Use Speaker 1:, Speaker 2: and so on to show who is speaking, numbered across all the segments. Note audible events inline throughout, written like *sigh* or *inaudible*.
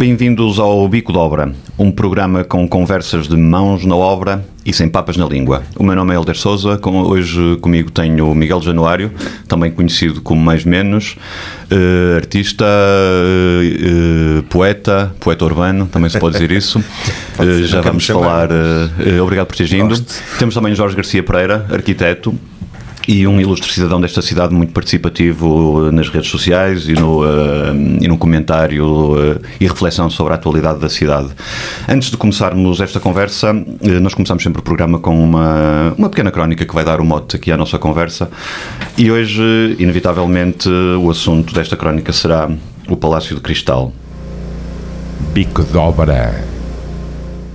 Speaker 1: Bem-vindos ao Bico de Obra, um programa com conversas de mãos na obra e sem papas na língua. O meu nome é Helder Souza, com, hoje comigo tenho o Miguel Januário, também conhecido como Mais Menos, eh, artista, eh, eh, poeta, poeta urbano, também se pode dizer isso. *laughs* Eh, já vamos falar. obrigado por teres vindo. Temos também Jorge Garcia Pereira, arquiteto. E um ilustre cidadão desta cidade muito participativo nas redes sociais e no, eh, e no comentário eh, e reflexão sobre a atualidade da cidade. Antes de começarmos esta conversa, eh, nós começamos sempre o programa com uma, uma pequena crónica que vai dar o mote aqui à nossa conversa. E hoje, inevitavelmente, o assunto desta crónica será o Palácio de Cristal.
Speaker 2: Bico de Obra.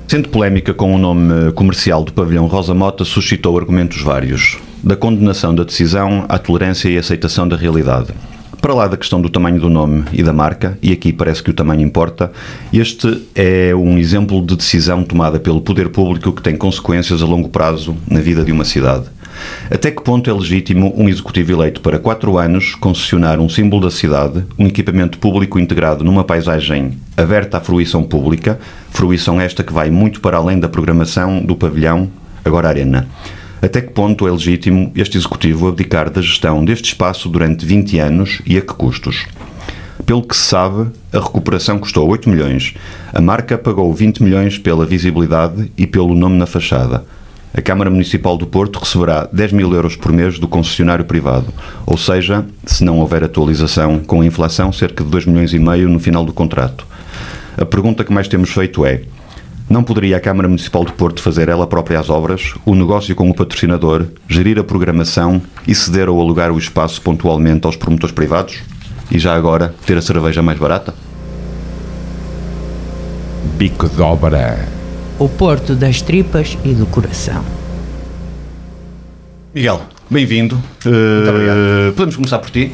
Speaker 1: Sendo polémica com o nome comercial do pavilhão Rosa Mota, suscitou argumentos vários, da condenação da decisão à tolerância e aceitação da realidade. Para lá da questão do tamanho do nome e da marca, e aqui parece que o tamanho importa, este é um exemplo de decisão tomada pelo poder público que tem consequências a longo prazo na vida de uma cidade. Até que ponto é legítimo um executivo eleito para quatro anos concessionar um símbolo da cidade, um equipamento público integrado numa paisagem aberta à fruição pública, fruição esta que vai muito para além da programação do pavilhão, agora Arena. Até que ponto é legítimo este executivo abdicar da gestão deste espaço durante 20 anos e a que custos? Pelo que se sabe, a recuperação custou 8 milhões. A marca pagou 20 milhões pela visibilidade e pelo nome na fachada. A Câmara Municipal do Porto receberá 10 mil euros por mês do concessionário privado, ou seja, se não houver atualização com a inflação, cerca de 2 milhões e meio no final do contrato. A pergunta que mais temos feito é: não poderia a Câmara Municipal do Porto fazer ela própria as obras, o negócio com o patrocinador, gerir a programação e ceder ou alugar o espaço pontualmente aos promotores privados? E já agora ter a cerveja mais barata?
Speaker 2: Bico de Obra.
Speaker 3: O Porto das Tripas e do Coração.
Speaker 1: Miguel, bem-vindo. Uh, podemos começar por ti.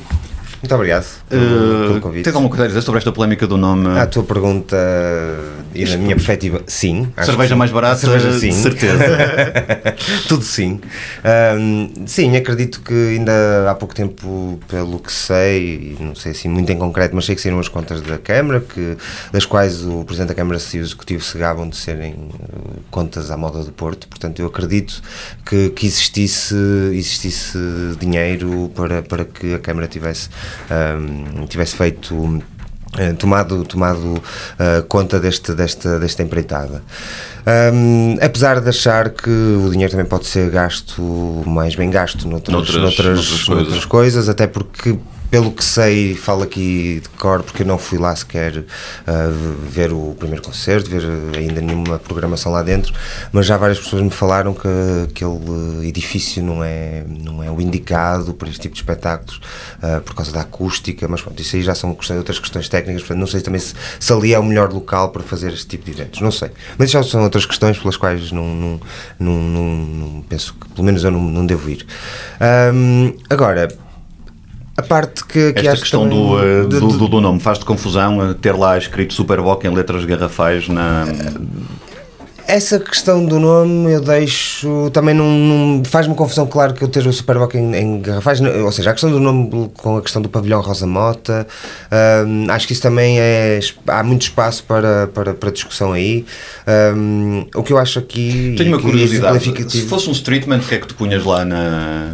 Speaker 4: Muito obrigado pelo,
Speaker 1: Uh,
Speaker 4: pelo
Speaker 1: tens alguma coisa a dizer sobre esta polémica do nome?
Speaker 4: A tua pergunta e na minha perspectiva, sim.
Speaker 1: cerveja
Speaker 4: sim.
Speaker 1: mais barata?
Speaker 4: Cerveja, sim.
Speaker 1: certeza. *laughs*
Speaker 4: Tudo sim. Ahm, sim, acredito que ainda há pouco tempo, pelo que sei, e não sei assim muito em concreto, mas sei que saíram as contas da Câmara, que, das quais o Presidente da Câmara e o Executivo se gabam de serem uh, contas à moda do Porto. Portanto, eu acredito que, que existisse, existisse dinheiro para, para que a Câmara tivesse, ahm, tivesse feito eh, tomado, tomado eh, conta deste, desta, desta empreitada. Ahm, apesar de achar que o dinheiro também pode ser gasto, mais bem gasto noutras,
Speaker 1: Noutras-
Speaker 4: noutras,
Speaker 1: noutras
Speaker 4: noutras
Speaker 1: coisas.
Speaker 4: coisas, até porque pelo que sei, falo aqui de cor porque eu não fui lá sequer ah, ver o primeiro concerto, ver ainda nenhuma programação lá dentro, mas já várias pessoas me falaram que aquele edifício não é, não é o indicado para este tipo de espetáculos ah, por causa da acústica, mas pronto, isso aí já são questões, outras questões técnicas, portanto não sei também se, se ali é o melhor local para fazer este tipo de eventos, não sei. Mas já são outras questões pelas quais não, não, não, não- penso que pelo menos eu não, devo ir. Ahm, agora, a parte que, que
Speaker 1: Esta questão do,
Speaker 4: de-
Speaker 1: do, do- nome faz-te confusão uh, ter lá escrito Superboc em letras garrafais na.
Speaker 4: Essa questão do nome eu deixo. Também não, não- faz-me confusão, claro, que eu esteja o Superboc em, em garrafais. Ou seja, a questão do nome com a questão do pavilhão Rosa Mota, hum, acho que isso também é. Há muito espaço para, para, para discussão aí. Hum, o que eu acho aqui.
Speaker 1: Tenho uma
Speaker 4: é
Speaker 1: curiosidade. Se
Speaker 4: exemplificativo-
Speaker 1: fosse um streetman, o que é que tu punhas lá na,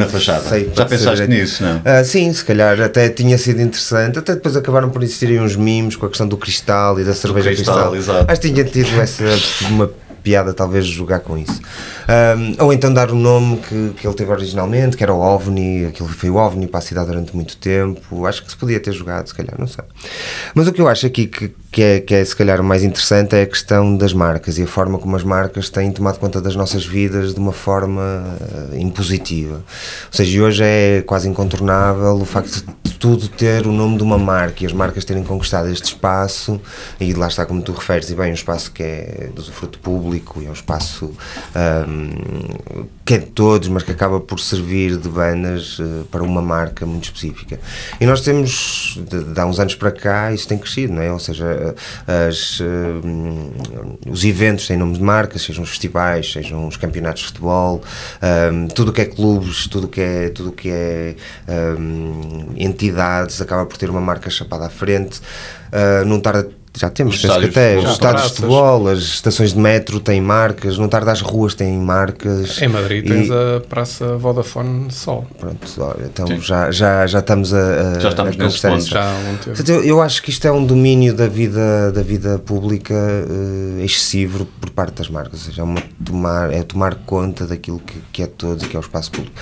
Speaker 1: na fachada?
Speaker 4: Sei,
Speaker 1: Já pensaste nisso, não?
Speaker 4: Ah, sim, se calhar até tinha sido interessante. Até depois acabaram por existirem uns mimos com a questão do cristal e da cerveja
Speaker 1: cristal,
Speaker 4: cristal.
Speaker 1: exato.
Speaker 4: Acho que tinha tido essa uma piada, talvez, jogar com isso. Ahm, ou então dar o nome que, que ele teve originalmente, que era o OVNI, aquilo foi o OVNI para a cidade durante muito tempo. Acho que se podia ter jogado, se calhar, não sei. Mas o que eu acho aqui que, que é, que é se calhar o mais interessante é a questão das marcas e a forma como as marcas têm tomado conta das nossas vidas de uma forma uh, impositiva. Ou seja, hoje é quase incontornável o facto de tudo ter o nome de uma marca e as marcas terem conquistado este espaço e lá está como tu referes e bem, um espaço que é do fruto público e é um espaço um, que é de todos, mas que acaba por servir de bandas uh, para uma marca muito específica. E nós temos, de, de há uns anos para cá, isso tem crescido, não é? Ou seja, as, uh, os eventos têm nomes de marcas, sejam os festivais, sejam os campeonatos de futebol, um, tudo o que é clubes, tudo o que é, tudo que é um, entidades, acaba por ter uma marca chapada à frente. Uh, não tarda já temos,
Speaker 5: Os
Speaker 4: penso que
Speaker 5: estádios
Speaker 4: até
Speaker 5: de
Speaker 4: os estádios de futebol, as estações de metro têm marcas, não tarda as ruas têm marcas.
Speaker 6: Em Madrid
Speaker 4: E-
Speaker 6: tens a Praça Vodafone Sol.
Speaker 4: Pronto, olha, então
Speaker 5: Sim.
Speaker 4: já, já, já estamos a, a
Speaker 1: Já estamos
Speaker 4: a
Speaker 1: nesse
Speaker 4: conversar
Speaker 1: ponto.
Speaker 6: Já há um tempo.
Speaker 4: Portanto, eu, eu acho que isto é um domínio da vida, da vida pública eh, excessivo por parte das marcas, ou seja, é, uma tomar, é tomar conta daquilo que, que é todo e que é o espaço público.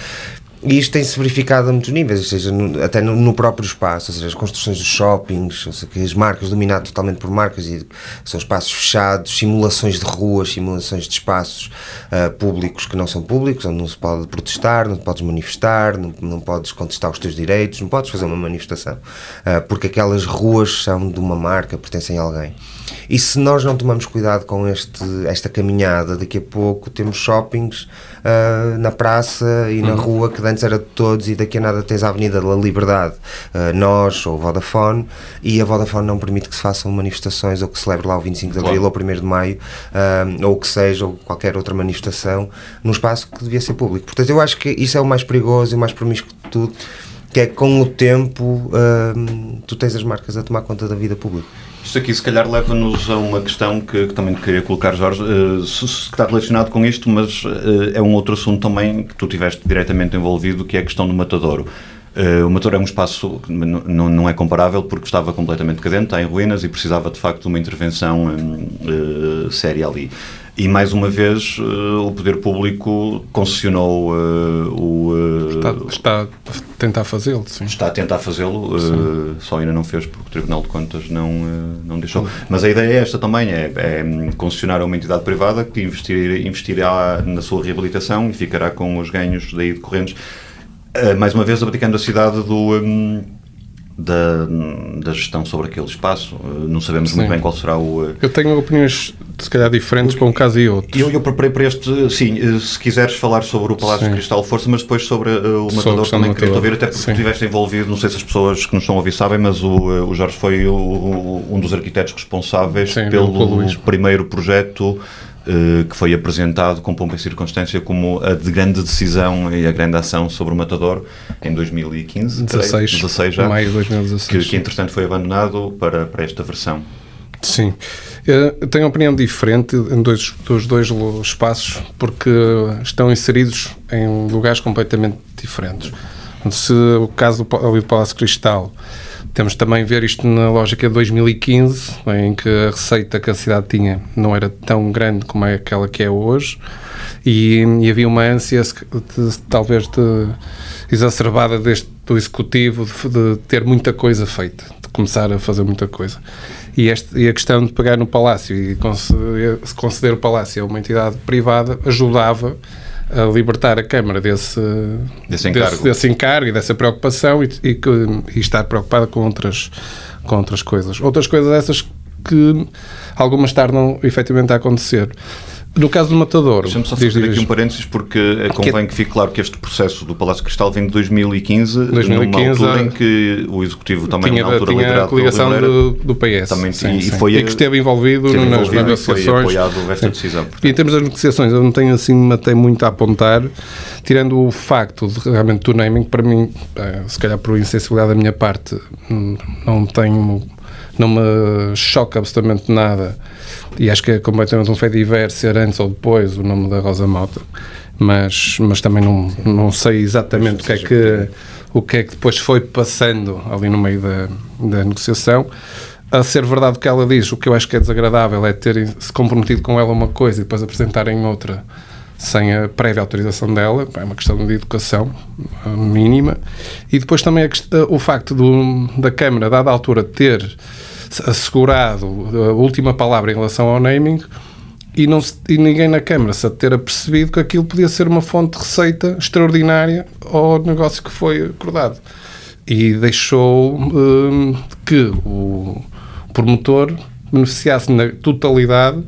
Speaker 4: E isto tem-se verificado a muitos níveis, ou seja, no- até no, no próprio espaço, ou seja, as construções dos shoppings, ou seja, as marcas dominadas totalmente por marcas e são espaços fechados, simulações de ruas, simulações de espaços ah, públicos que não são públicos, onde não se pode protestar, não podes manifestar, não, não podes contestar os teus direitos, não podes fazer uma manifestação, ah, porque aquelas ruas são de uma marca, pertencem a alguém. E se nós não tomamos cuidado com este, esta caminhada, daqui a pouco temos shoppings ah, na praça e na rua que antes era de todos e daqui a nada tens a Avenida da Liberdade, ah, nós ou Vodafone, e a Vodafone não permite que se façam manifestações ou que celebre lá o 25 de Abril ou 1 de Maio, ah, ou o que seja, ou qualquer outra manifestação, num espaço que devia ser público. Portanto, eu acho que isso é o mais perigoso e o mais promíscuo de tudo, que é que com o tempo tu tens as marcas a tomar conta da vida pública.
Speaker 1: Isto aqui, se calhar, leva-nos a uma questão que, que também queria colocar, Jorge, eh, se- se está relacionado com isto, mas eh, é um outro assunto também que tu tiveste diretamente envolvido, que é a questão do matadouro. Eh, o Matadouro é um espaço que não é comparável porque estava completamente decadente, está em ruínas e precisava de facto de uma intervenção hum, séria ali. E mais uma vez o poder público concessionou o.
Speaker 6: Está, está tentar fazê-lo, sim.
Speaker 1: Está a tentar fazê-lo, eh, só ainda não fez porque o Tribunal de Contas não, eh, não deixou. Mas a ideia é esta também, é, é concessionar a uma entidade privada que investir, investirá na sua reabilitação e ficará com os ganhos daí decorrentes. Eh, mais uma vez, abdicando a cidade do, hum, da, da gestão sobre aquele espaço. Eh, não sabemos muito
Speaker 6: Sim.
Speaker 1: bem qual será o... eh,
Speaker 6: Eu tenho opiniões, se calhar, diferentes para um caso e outro.
Speaker 1: eu, eu preparei para este, sim, eh, se quiseres falar sobre o Palácio
Speaker 6: Sim.
Speaker 1: de Cristal, força, mas depois sobre eh, o Matador também queria ouvir, até porque
Speaker 6: Sim.
Speaker 1: estiveste envolvido, não sei se as pessoas que nos estão a ouvir sabem, mas o, o Jorge foi o- o- um dos arquitetos responsáveis
Speaker 6: Sim,
Speaker 1: pelo primeiro projeto que foi apresentado com pompa e circunstância como a de grande decisão e a grande ação sobre o Matador em 2015, creio,
Speaker 6: 16,
Speaker 1: 16 já,
Speaker 6: maio de
Speaker 1: que,
Speaker 6: 2016.
Speaker 1: que entretanto foi abandonado para, para esta versão.
Speaker 6: Sim. Eh, Eu tenho uma opinião diferente em dois, dos dois espaços porque estão inseridos em lugares completamente diferentes. Se o caso do Palácio Cristal, temos também ver isto na lógica de 2015, em que a receita que a cidade tinha não era tão grande como é aquela que é hoje, e, e havia uma ânsia, se- de- talvez, de, exacerbada deste, do executivo de, de ter muita coisa feita, de começar a fazer muita coisa. E, este, e a questão de pegar no Palácio e conceder, conceder o Palácio a uma entidade privada ajudava a libertar a Câmara desse,
Speaker 1: Desse encargo.
Speaker 6: desse, desse encargo e dessa preocupação e, e, e estar preocupada com outras, com outras coisas. Outras coisas essas que algumas tardam efetivamente a acontecer. No caso do Matadouro,
Speaker 1: Deixa-me só fazer
Speaker 6: diz,
Speaker 1: aqui um parênteses porque eh, convém que fique claro que este processo do Palácio Cristal vem de 2015,
Speaker 6: 2015,
Speaker 1: numa altura
Speaker 6: ah,
Speaker 1: em que o Executivo também
Speaker 6: tinha,
Speaker 1: na altura
Speaker 6: tinha a
Speaker 1: liderado pelo
Speaker 6: coligação
Speaker 1: Oliveira,
Speaker 6: do, do PS.
Speaker 1: Também
Speaker 6: sim,
Speaker 1: tinha- e
Speaker 6: sim.
Speaker 1: foi a-
Speaker 6: que esteve envolvido
Speaker 1: esteve
Speaker 6: nas
Speaker 1: envolvido e foi
Speaker 6: negociações.
Speaker 1: apoiado esta
Speaker 6: Sim.
Speaker 1: decisão.
Speaker 6: E em termos das negociações, eu não tenho assim, até muito a apontar, tirando o facto de realmente do naming, para mim, eh, se calhar por insensibilidade da minha parte, hum, não tenho, não me choca absolutamente nada. E acho que é completamente um feito diverso ser antes ou depois o nome da Rosa Mota. Mas, mas também não, não sei exatamente o que, é que, o que é que depois foi passando ali no meio da, da negociação. A ser verdade o que ela diz, o que eu acho que é desagradável é terem se comprometido com ela uma coisa e depois apresentarem outra sem a prévia autorização dela, é uma questão de educação mínima. E depois também a o facto do, da Câmara, dada a altura, ter assegurado a última palavra em relação ao naming e, não se- e ninguém na Câmara se ter apercebido que aquilo podia ser uma fonte de receita extraordinária ao negócio que foi acordado. E deixou hum, que o promotor beneficiasse na totalidade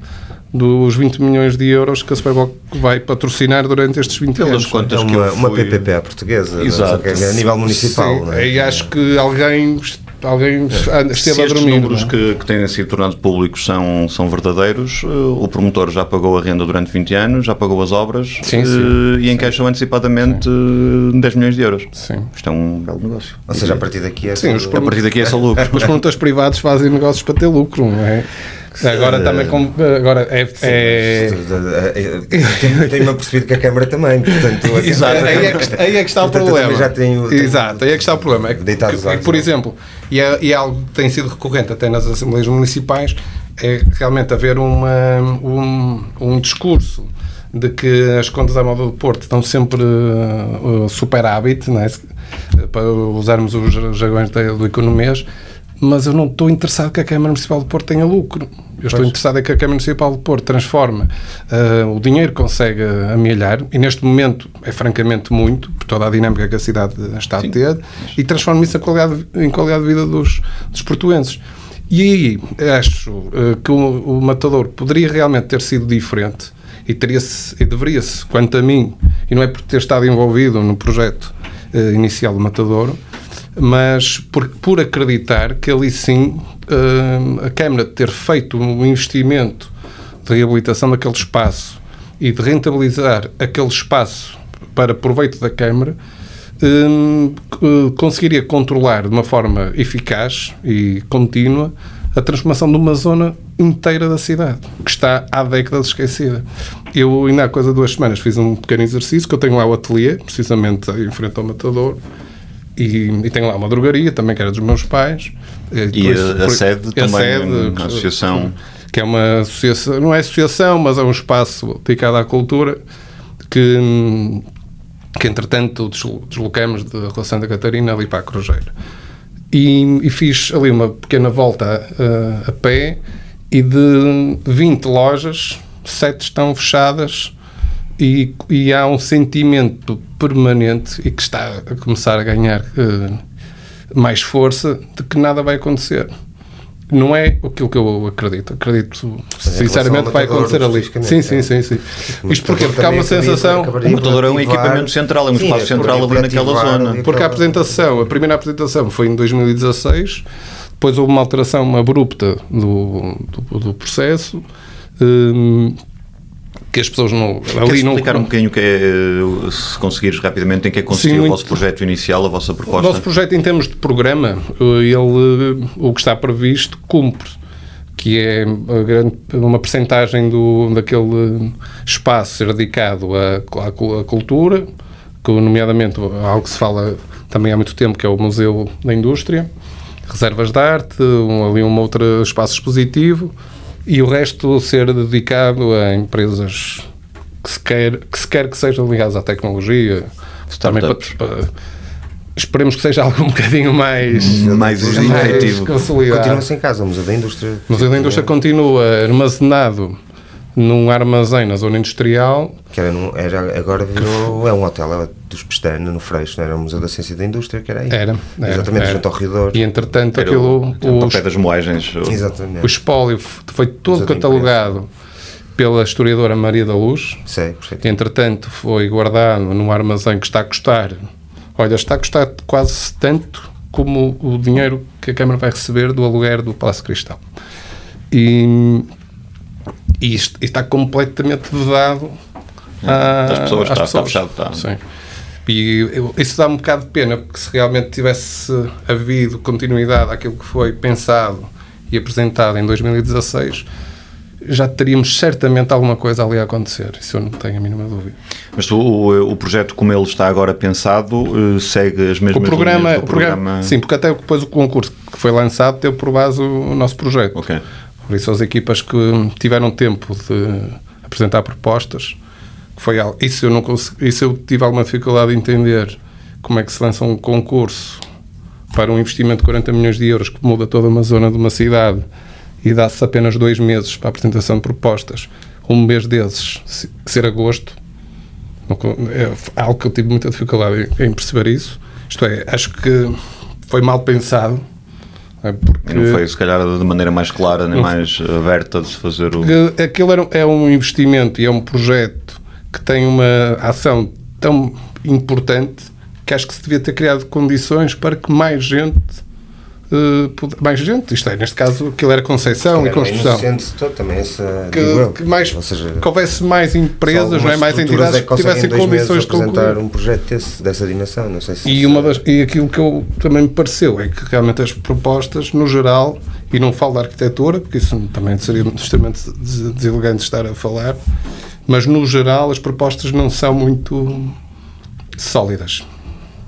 Speaker 6: dos 20 milhões de euros que a Superboc vai patrocinar durante estes 20
Speaker 1: Pelas
Speaker 6: anos.
Speaker 1: contas
Speaker 4: É
Speaker 1: que
Speaker 4: uma,
Speaker 1: eu
Speaker 4: uma PPP à portuguesa, é?
Speaker 1: Exato.
Speaker 4: Só que é a nível municipal.
Speaker 6: Sim,
Speaker 4: não é?
Speaker 6: E acho que alguém, alguém esteve
Speaker 1: Se
Speaker 6: a dormir.
Speaker 1: números
Speaker 6: não é?
Speaker 1: que, que têm sido tornados públicos são, são verdadeiros, eh, o promotor já pagou a renda durante 20 anos, já pagou as obras
Speaker 6: Sim,
Speaker 1: eh,
Speaker 6: sim.
Speaker 1: e encaixou antecipadamente eh, 10 milhões de euros.
Speaker 6: Sim.
Speaker 1: Isto é um belo negócio.
Speaker 4: Ou seja, a partir daqui é
Speaker 6: Sim, os
Speaker 4: tudo-
Speaker 1: A partir daqui é só lucro. *laughs*
Speaker 6: Os promotores privados fazem negócios para ter lucro, não é? Agora também com, agora é, é-
Speaker 4: Tenho- Tenho-me apercebido que a Câmara também, portanto... *laughs* assim,
Speaker 1: Exato.
Speaker 6: aí, é que, aí é que está o
Speaker 4: Portanto,
Speaker 6: problema.
Speaker 4: já tenho- tenho-
Speaker 6: Exato, aí é que está o problema. É que, que- por
Speaker 4: é?
Speaker 6: exemplo, e é, e é algo que tem sido recorrente até nas Assembleias Municipais, é realmente haver uma, um, um discurso de que as contas da moda do Porto estão sempre uh, superávit, não é? Para usarmos os jargões do economês, mas eu não estou interessado que a Câmara Municipal do Porto tenha lucro. Eu estou interessado em que a Câmara Municipal do Porto transforme uh, o dinheiro que consegue amelhar, e neste momento é francamente muito, por toda a dinâmica que a cidade está a ter, e transforme isso em qualidade, em qualidade de vida dos, dos portuenses. E aí acho uh, que o, o Matador poderia realmente ter sido diferente e, teria-se- e deveria-se, quanto a mim, e não é por ter estado envolvido no projeto eh, inicial do Matadouro, mas por, por acreditar que ali sim eh, a Câmara ter feito um investimento de reabilitação daquele espaço e de rentabilizar aquele espaço para proveito da Câmara, hum, eh, conseguiria controlar de uma forma eficaz e contínua a transformação de uma zona inteira da cidade, que está há décadas esquecida. Eu, ainda há coisa de duas semanas, fiz um pequeno exercício, que eu tenho lá o ateliê, precisamente em frente ao Matador, e, e tenho lá uma drogaria, também que era dos meus pais.
Speaker 1: E
Speaker 6: depois-
Speaker 1: a, a sede
Speaker 6: a
Speaker 1: também,
Speaker 6: sede,
Speaker 1: a associação.
Speaker 6: que é uma associação, não é associação, mas é um espaço dedicado à cultura que, que entretanto deslo- deslocamos de Rua Santa Catarina ali para a Cruzeiro. E, e fiz ali uma pequena volta ah, a pé e de 20 lojas, 7 estão fechadas e, e há um sentimento permanente e que está a começar a ganhar eh, mais força de que nada vai acontecer. Não é aquilo que eu acredito. Acredito, sinceramente,
Speaker 4: relação
Speaker 6: vai acontecer ali. Sim, sim,
Speaker 4: é.
Speaker 6: sim, sim. Isto porquê? Porque há uma
Speaker 4: acabaria-
Speaker 6: sensação.
Speaker 1: O Matador é um equipamento central, é um espaço
Speaker 4: é
Speaker 1: central ali naquela zona.
Speaker 4: ali
Speaker 6: Porque a apresentação, a primeira apresentação foi em 2016, depois houve uma alteração abrupta do, do, do processo, hum, que as pessoas não.
Speaker 1: Queres
Speaker 6: Ali não.
Speaker 1: explicar um bocadinho o que é, eh, se conseguires rapidamente, em que é
Speaker 6: Sim,
Speaker 1: o vosso projeto inicial, a vossa
Speaker 6: O
Speaker 1: proposta?
Speaker 6: nosso projeto, em termos de programa, eh, ele, eh, o que está previsto, cumpre. Que é uma percentagem do, daquele espaço ser dedicado à, à cultura, que, nomeadamente algo que se fala também há muito tempo, que é o Museu da Indústria, reservas de arte, um, ali um outro espaço expositivo, e o resto ser dedicado a empresas que se quer que, se quer que sejam ligadas à tecnologia, também para, para- esperemos que seja algo um bocadinho mais,
Speaker 1: Mais efetivo.
Speaker 6: consolidado.
Speaker 4: Continua-se em casa, o Museu da Indústria.
Speaker 6: O Museu da Indústria continua armazenado num armazém na zona industrial.
Speaker 4: Que era, num- era, agora virou, é um hotel é dos Pestana, no Freixo, não era o Museu da Ciência e da Indústria, que era aí.
Speaker 6: Era, era,
Speaker 4: Exatamente,
Speaker 6: era.
Speaker 4: junto ao Ridor.
Speaker 6: E entretanto,
Speaker 1: Era
Speaker 6: aquilo,
Speaker 1: o,
Speaker 6: o,
Speaker 1: o das moagens. o-
Speaker 4: Exatamente.
Speaker 6: o espólio foi todo catalogado pela historiadora Maria da Luz.
Speaker 4: Sei,
Speaker 6: entretanto foi guardado num armazém que está a custar, olha, está a custar quase tanto como o dinheiro que a Câmara vai receber do aluguer do Palácio Cristal. E, e isto- e está completamente vedado a-
Speaker 1: Das pessoas,
Speaker 6: às
Speaker 1: está- está fechado, está.
Speaker 6: Sim. E isso dá um bocado de pena, porque se realmente tivesse havido continuidade àquilo que foi pensado e apresentado em 2016, já teríamos certamente alguma coisa ali a acontecer. Isso eu não tenho a mínima dúvida.
Speaker 1: Mas o, o projeto, como ele está agora pensado, eh, segue as mesmas
Speaker 6: O programa,
Speaker 1: linhas do
Speaker 6: o programa, sim, porque até depois o concurso que foi lançado teve por base o, o nosso projeto.
Speaker 1: Ok.
Speaker 6: Por isso as equipas que tiveram tempo de apresentar propostas, foi algo, isso eu não consegui, isso eu tive alguma dificuldade de entender como é que se lança um concurso para um investimento de 40 milhões de euros que muda toda uma zona de uma cidade e dá-se apenas dois meses para a apresentação de propostas, um mês desses se- ser agosto, é algo que eu tive muita dificuldade em perceber isso. Isto é, acho que foi mal pensado, é, porque
Speaker 1: E não foi, se calhar, de maneira mais clara nem mais aberta de se fazer o.
Speaker 6: aquilo era- é um investimento e é um projeto que tem uma ação tão importante que acho que se devia ter criado condições para que mais gente pude- mais gente, isto é, neste caso aquilo era Conceição e construção
Speaker 4: todo também essa.
Speaker 6: que, que mais
Speaker 4: seja,
Speaker 6: que houvesse mais empresas, não é? mais entidades
Speaker 4: é
Speaker 6: que tivessem condições de
Speaker 4: apresentar
Speaker 6: concluir
Speaker 4: um projeto desse, dessa dimensão, não sei se...
Speaker 6: e, uma das, e aquilo que eu também me pareceu é que realmente as propostas, no geral, e não falo da arquitetura, porque isso também seria extremamente des- deselegante estar a falar, mas no geral as propostas não são muito sólidas.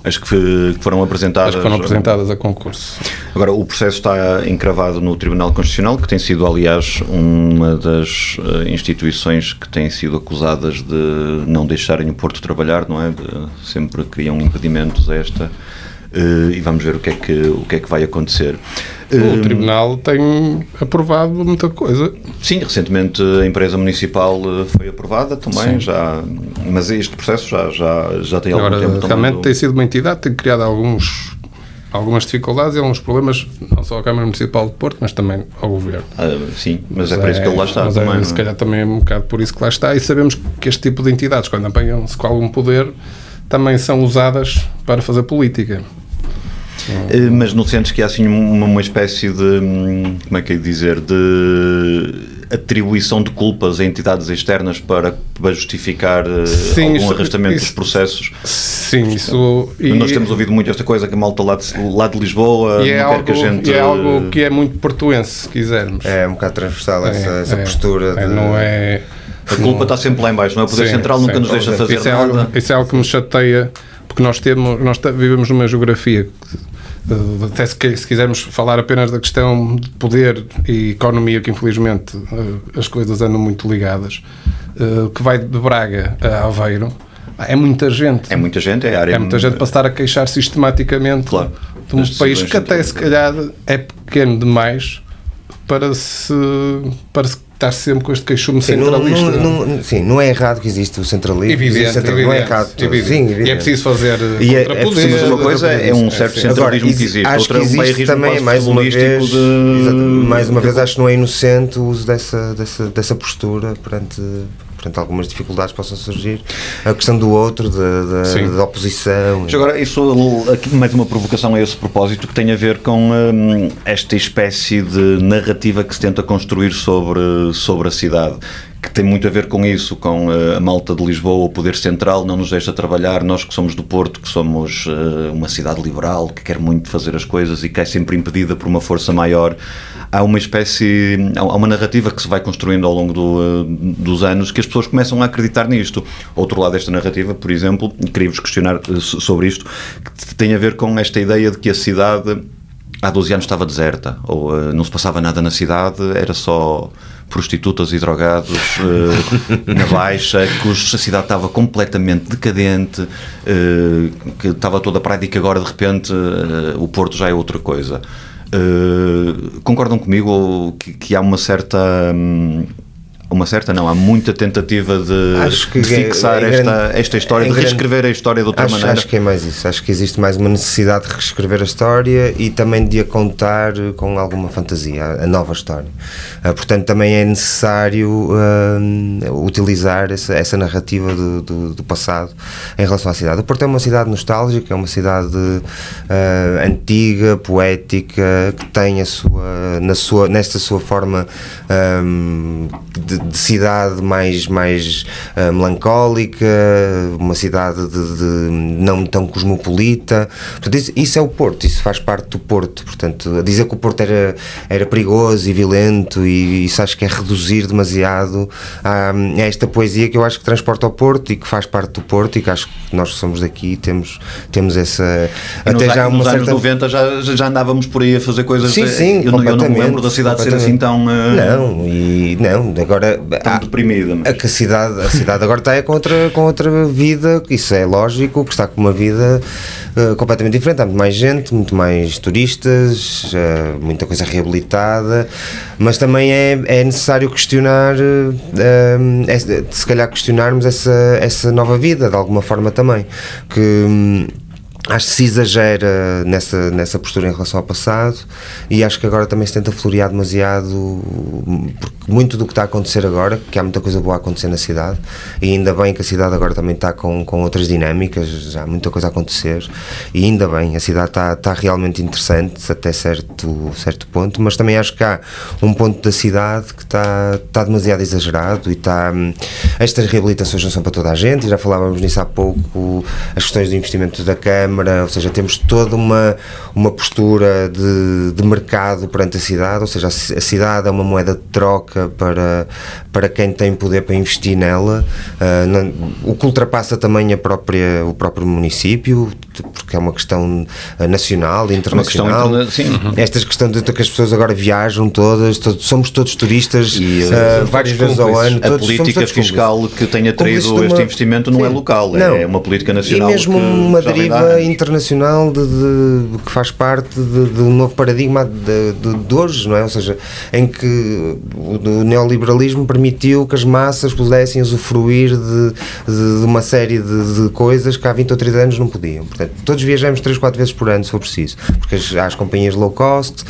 Speaker 1: As que foram apresentadas.
Speaker 6: As que foram apresentadas a concurso.
Speaker 1: Agora, o processo está encravado no Tribunal Constitucional, que tem sido, aliás, uma das eh, instituições que têm sido acusadas de não deixarem o Porto trabalhar, não é? De- sempre criam impedimentos a esta. eh, e vamos ver o que é que, o que, é que vai acontecer.
Speaker 6: O
Speaker 1: Eh,
Speaker 6: Tribunal tem aprovado muita coisa.
Speaker 1: Sim, recentemente a empresa municipal eh, foi aprovada também, já, mas este processo já, já, já tem algum
Speaker 6: Agora,
Speaker 1: tempo também.
Speaker 6: realmente tem sido uma entidade, tem criado alguns, algumas dificuldades e alguns problemas, não só à Câmara Municipal de Porto, mas também ao Governo.
Speaker 1: Ah, sim, mas é para isso que ele lá está
Speaker 6: mas
Speaker 1: também.
Speaker 6: É, se
Speaker 1: é?
Speaker 6: calhar também é um bocado por isso que lá está. E sabemos que este tipo de entidades, quando apanham-se com algum poder, também são usadas para fazer política.
Speaker 1: Eh, Mas não sentes que há assim uma, uma espécie de, hum, como é que é de dizer, de atribuição de culpas a entidades externas para, para justificar eh,
Speaker 6: Sim,
Speaker 1: algum
Speaker 6: isso-
Speaker 1: arrastamento dos
Speaker 6: isso-
Speaker 1: processos?
Speaker 6: Sim, isso. E,
Speaker 1: Nós temos ouvido muito esta coisa que a malta lá de, lá de Lisboa
Speaker 6: e é,
Speaker 1: não quer
Speaker 6: algo,
Speaker 1: que a gente...
Speaker 6: e é algo que é muito portuense, se quisermos.
Speaker 4: É um bocado transversal essa,
Speaker 6: É,
Speaker 4: essa
Speaker 6: é,
Speaker 4: postura.
Speaker 6: é,
Speaker 4: de-
Speaker 6: não é.
Speaker 1: A culpa está sempre lá em baixo, não é? O Poder
Speaker 6: Sim,
Speaker 1: Central nunca
Speaker 6: sim.
Speaker 1: nos deixa fazer
Speaker 6: isso é,
Speaker 1: nada.
Speaker 6: algo, isso é algo que me chateia, porque nós temos, nós vivemos numa geografia que, eh, até se, se quisermos falar apenas da questão de poder e economia, que infelizmente eh, as coisas andam muito ligadas, eh, que vai de Braga a Aveiro, é muita gente.
Speaker 1: É muita gente, é área...
Speaker 6: É muita gente para estar a queixar sistematicamente
Speaker 1: Claro.
Speaker 6: de um país que até se calhar é pequeno demais para se, para se estar sempre com este queixume
Speaker 4: Sim,
Speaker 6: centralista.
Speaker 4: não- não- sim, não é errado que existe o centralismo.
Speaker 6: Evidente,
Speaker 4: existe centralismo, não é
Speaker 6: evidente,
Speaker 4: errado.
Speaker 6: evidente.
Speaker 4: Sim,
Speaker 6: E é
Speaker 4: evidente.
Speaker 6: preciso fazer
Speaker 4: E é- é preciso
Speaker 1: Mas uma coisa é um
Speaker 6: É,
Speaker 1: certo
Speaker 6: sim.
Speaker 1: centralismo
Speaker 4: Agora,
Speaker 1: que existe,
Speaker 4: acho
Speaker 1: outra
Speaker 4: que
Speaker 1: é um
Speaker 4: existe também, mais uma vez,
Speaker 1: de-
Speaker 4: mais uma vez, acho que não é inocente o uso dessa, dessa, dessa postura perante, perante algumas dificuldades possam surgir. A questão do outro, da, da oposição.
Speaker 1: Mas agora, isso, aqui mais uma provocação a esse propósito que tem a ver com hum, esta espécie de narrativa que se tenta construir sobre, sobre a cidade. Que tem muito a ver com isso, com eh, a malta de Lisboa, o poder central não nos deixa trabalhar. Nós que somos do Porto, que somos eh, uma cidade liberal, que quer muito fazer as coisas e que é sempre impedida por uma força maior. Há uma espécie, há uma narrativa que se vai construindo ao longo do, eh, dos anos que as pessoas começam a acreditar nisto. Outro lado desta narrativa, por exemplo, e queria-vos questionar so- sobre isto, que tem a ver com esta ideia de que a cidade há 12 anos estava deserta, ou eh, não se passava nada na cidade, era só prostitutas e drogados eh, *laughs* na baixa, que a cidade estava completamente decadente, eh, que estava toda prática e que agora de repente o Porto já é outra coisa. Concordam comigo que, que há uma certa. hum, uma certa, não, há muita tentativa de,
Speaker 4: é-
Speaker 1: fixar
Speaker 4: é
Speaker 1: esta,
Speaker 4: grande-
Speaker 1: esta história,
Speaker 4: é
Speaker 1: de
Speaker 4: grande-
Speaker 1: reescrever a história de outra
Speaker 4: Acho,
Speaker 1: maneira.
Speaker 4: acho que é mais isso. Acho que existe mais uma necessidade de reescrever a história e também de a contar com alguma fantasia, a a nova história. Ah, portanto, também é necessário ah, utilizar essa, essa narrativa do, do, do passado em relação à cidade. O Porto é uma cidade nostálgica, é uma cidade ah, antiga, poética, que tem a sua, na sua, nesta sua forma ah, de, de cidade mais, mais ah, melancólica, uma cidade de, de não tão cosmopolita. Portanto, isso, isso é o Porto, isso faz parte do Porto. Portanto, dizer que o Porto era, era perigoso e violento, e isso acho que é reduzir demasiado a, a esta poesia que eu acho que transporta ao Porto e que faz parte do Porto, e que acho que nós que somos daqui temos, temos essa.
Speaker 1: E
Speaker 4: até já
Speaker 1: nos
Speaker 4: uma
Speaker 1: anos
Speaker 4: certa.
Speaker 1: 90 já, já andávamos por aí a fazer coisas.
Speaker 4: Sim, sim,
Speaker 1: eu, não- eu não me lembro da cidade ser assim tão. eh,
Speaker 4: Não, e não, agora
Speaker 1: Tão deprimida.
Speaker 4: A, que a cidade, a cidade agora está é com outra, com outra vida, isso é lógico, que está com uma vida uh, completamente diferente. Há muito mais gente, muito mais turistas, uh, muita coisa reabilitada, mas também é, é necessário questionar, uh, é, se calhar questionarmos essa, essa nova vida de alguma forma também. Que. Um, acho que se exagera nessa, nessa postura em relação ao passado e acho que agora também se tenta florear demasiado porque muito do que está a acontecer agora, que há muita coisa boa a acontecer na cidade e ainda bem que a cidade agora também está com, com outras dinâmicas, já há muita coisa a acontecer e ainda bem, a cidade está, está realmente interessante até certo, certo ponto, mas também acho que há um ponto da cidade que está, está demasiado exagerado e está estas reabilitações não são para toda a gente, já falávamos nisso há pouco, as questões de investimento da Câmara Câmara, ou seja, temos toda uma, uma postura de, de mercado perante a cidade, ou seja, a, cidade é uma moeda de troca para, para quem tem poder para investir nela, uh, não, o que ultrapassa também a própria, o próprio município, porque é uma questão ah, nacional, internacional. Interna sim. Uhum. Estas questões de que as pessoas agora viajam todas, todos, somos todos turistas e, uh, várias vezes ao ano.
Speaker 1: A todos, política fiscal que tenha traído este uma... investimento não é sim. é local, não. é uma política nacional.
Speaker 4: E mesmo uma deriva internacional de, de, que faz parte de, um novo paradigma de, de, hoje, não é? Ou seja, em que o, neoliberalismo permitiu que as massas pudessem usufruir de, uma série de, coisas que há 20 ou 30 anos não podiam. Portanto, todos viajamos 3, 4 vezes por ano, se for preciso, porque as, há as companhias low cost,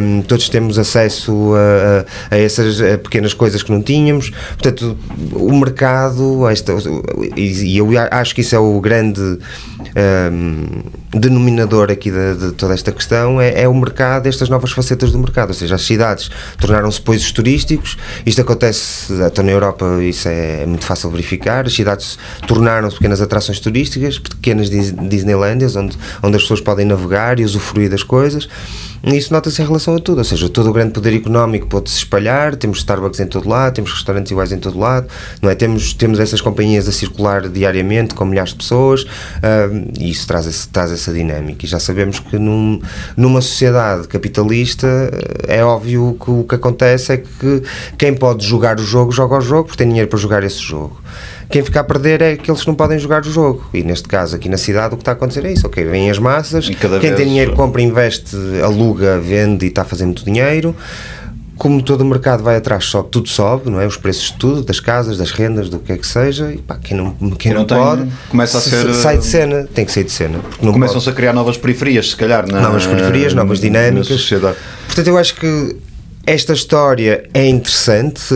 Speaker 4: um, todos temos acesso a, a, a essas a pequenas coisas que não tínhamos. Portanto, o mercado, esta, e, e eu acho que isso é o grande. Um, denominador aqui de, de, toda esta questão é, é, o mercado, estas novas facetas do mercado, ou seja, as cidades tornaram-se poisos turísticos, isto acontece até na Europa, isso é, é muito fácil verificar, as cidades tornaram-se pequenas atrações turísticas, pequenas Disneylandias, onde, onde as pessoas podem navegar e usufruir das coisas, e isso nota-se em relação a tudo, ou seja, todo o grande poder económico pode-se espalhar, temos Starbucks em todo lado, temos restaurantes iguais em todo lado, não é? Temos, temos essas companhias a circular diariamente com milhares de pessoas, uh, e isso traz, esse, traz essa dinâmica. E já sabemos que num, numa sociedade capitalista é óbvio que o que acontece é que quem pode jogar o jogo, joga o jogo porque tem dinheiro para jogar esse jogo quem fica a perder é aqueles que não podem jogar o jogo. E neste caso, aqui na cidade, o que está a acontecer é isso. Ok, vêm as massas, quem tem dinheiro compra, investe, aluga, vende e está a fazer muito dinheiro como todo o mercado vai atrás, sobe, tudo sobe, não é? Os preços de tudo, das casas, das rendas, do que é que seja, e pá, quem não, quem não, não tem, pode,
Speaker 1: começa a ser.
Speaker 4: Sai de cena, tem que sair de cena.
Speaker 1: Começam-se a criar novas periferias, se calhar, na,
Speaker 4: novas periferias, novas dinâmicas. Portanto, eu acho que esta história é interessante,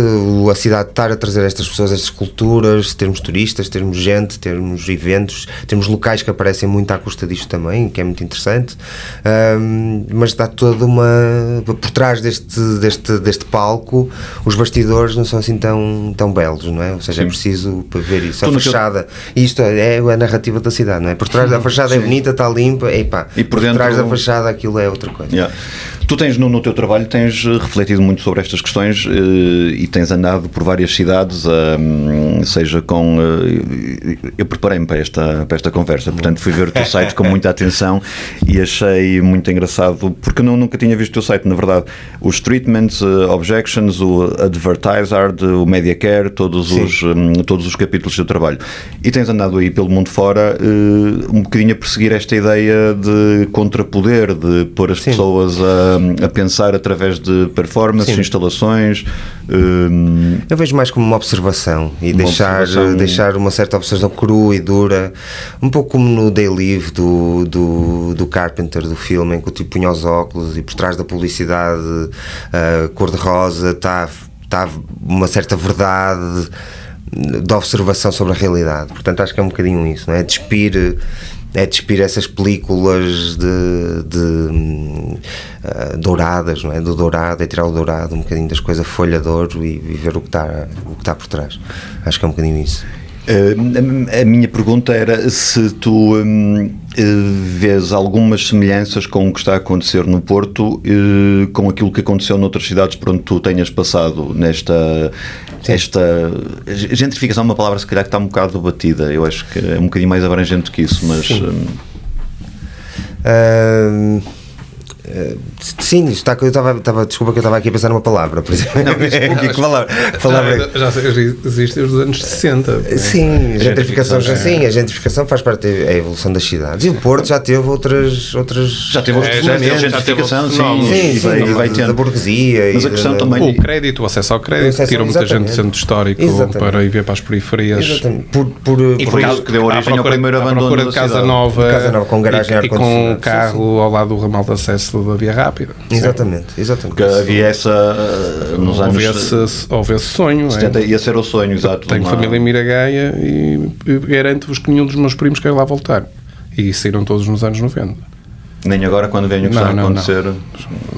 Speaker 4: a cidade estar a trazer estas pessoas, estas culturas, termos turistas, termos gente, termos eventos, temos locais que aparecem muito à custa disto também, que é muito interessante, um, mas está toda uma. por trás deste, deste, deste palco, os bastidores não são assim tão, tão belos, não é? Ou seja, é Sim. é preciso para ver isso. A fachada, isto é, é a narrativa da cidade, não é? Por trás da fachada é Sim. é bonita, está limpa, epá, e por, por dentro, trás da fachada aquilo é outra coisa.
Speaker 1: Yeah. Tu tens no, no, teu trabalho tens eh, refletido muito sobre estas questões uh, e tens andado por várias cidades, seja com. Uh, eu preparei-me para esta, para esta conversa, portanto fui ver o teu *laughs* site com muita atenção e achei muito engraçado, porque não, nunca tinha visto o teu site, na verdade. Os treatments, objections, o advertiser, o media care, todos os, todos os capítulos do teu trabalho. E tens andado aí pelo mundo fora um bocadinho a perseguir esta ideia de contrapoder, de pôr as Sim. pessoas a a, pensar através de performances, Sim. instalações. Um,
Speaker 4: eu vejo mais como uma observação e uma deixar, observação... deixar uma certa observação crua e dura, um pouco como no Day Live do, do, do Carpenter, do filme, em que o tipo punha os óculos e por trás da publicidade uh, cor-de-rosa está tá uma certa verdade de observação sobre a realidade. Portanto, acho que é um bocadinho isso, não é? Despir é despir essas películas de, de uh, douradas, não é? Do dourado, é tirar o dourado um bocadinho das coisas, folha de ouro e, e ver o que está o que está por trás. Acho que é um bocadinho isso.
Speaker 1: Uh, a, a, minha pergunta era se tu um, uh, vês algumas semelhanças com o que está a acontecer no Porto, uh, com aquilo que aconteceu noutras cidades por onde tu tenhas passado nesta esta gentrificação é uma palavra se calhar que está um bocado batida. Eu acho que é um bocadinho mais abrangente que isso, mas.
Speaker 4: Eh, sim, está, eu estava, estava, desculpa que eu estava aqui a pensar numa palavra, por exemplo. *laughs* que palavra, que palavra é-
Speaker 6: Já, já existe desde os anos 60.
Speaker 4: Sim, a gentrificação,
Speaker 6: Gentrificação,
Speaker 4: sim, a gentrificação faz parte da evolução das cidades. E o Porto já teve outras. outras
Speaker 1: Já teve outros
Speaker 6: É, já teve- já teve
Speaker 1: gentrificação, sim.
Speaker 4: Sim, sim,
Speaker 1: vai, vai tendo.
Speaker 4: da burguesia.
Speaker 1: Mas
Speaker 4: e
Speaker 1: a questão
Speaker 4: da-
Speaker 1: também-
Speaker 6: O crédito, o acesso ao crédito,
Speaker 4: acesso-
Speaker 6: tira muita gente do centro histórico
Speaker 4: Exatamente.
Speaker 6: para ir ver para as periferias.
Speaker 4: Exatamente. Por, por,
Speaker 1: E
Speaker 4: por
Speaker 1: por
Speaker 4: isso-
Speaker 1: que deu origem
Speaker 6: à
Speaker 1: ao primeiro
Speaker 6: à
Speaker 1: abandono
Speaker 6: procura de casa nova,
Speaker 4: Casa nova com garagem
Speaker 6: e, e com um carro ao lado do ramal de acesso da Via Rápida.
Speaker 4: Exatamente, exatamente.
Speaker 1: Porque havia essa. uh, Nos anos
Speaker 6: Houve esse, houve esse sonho. é?
Speaker 1: 70, ia ser o sonho, exato.
Speaker 6: Tenho
Speaker 1: uma-
Speaker 6: família em Miragaia e, garanto-vos que nenhum dos meus primos quer lá voltar. E saíram todos nos anos 90.
Speaker 1: Nem agora, quando vem o que
Speaker 6: Não,
Speaker 1: está a
Speaker 6: não, não.
Speaker 1: acontecer.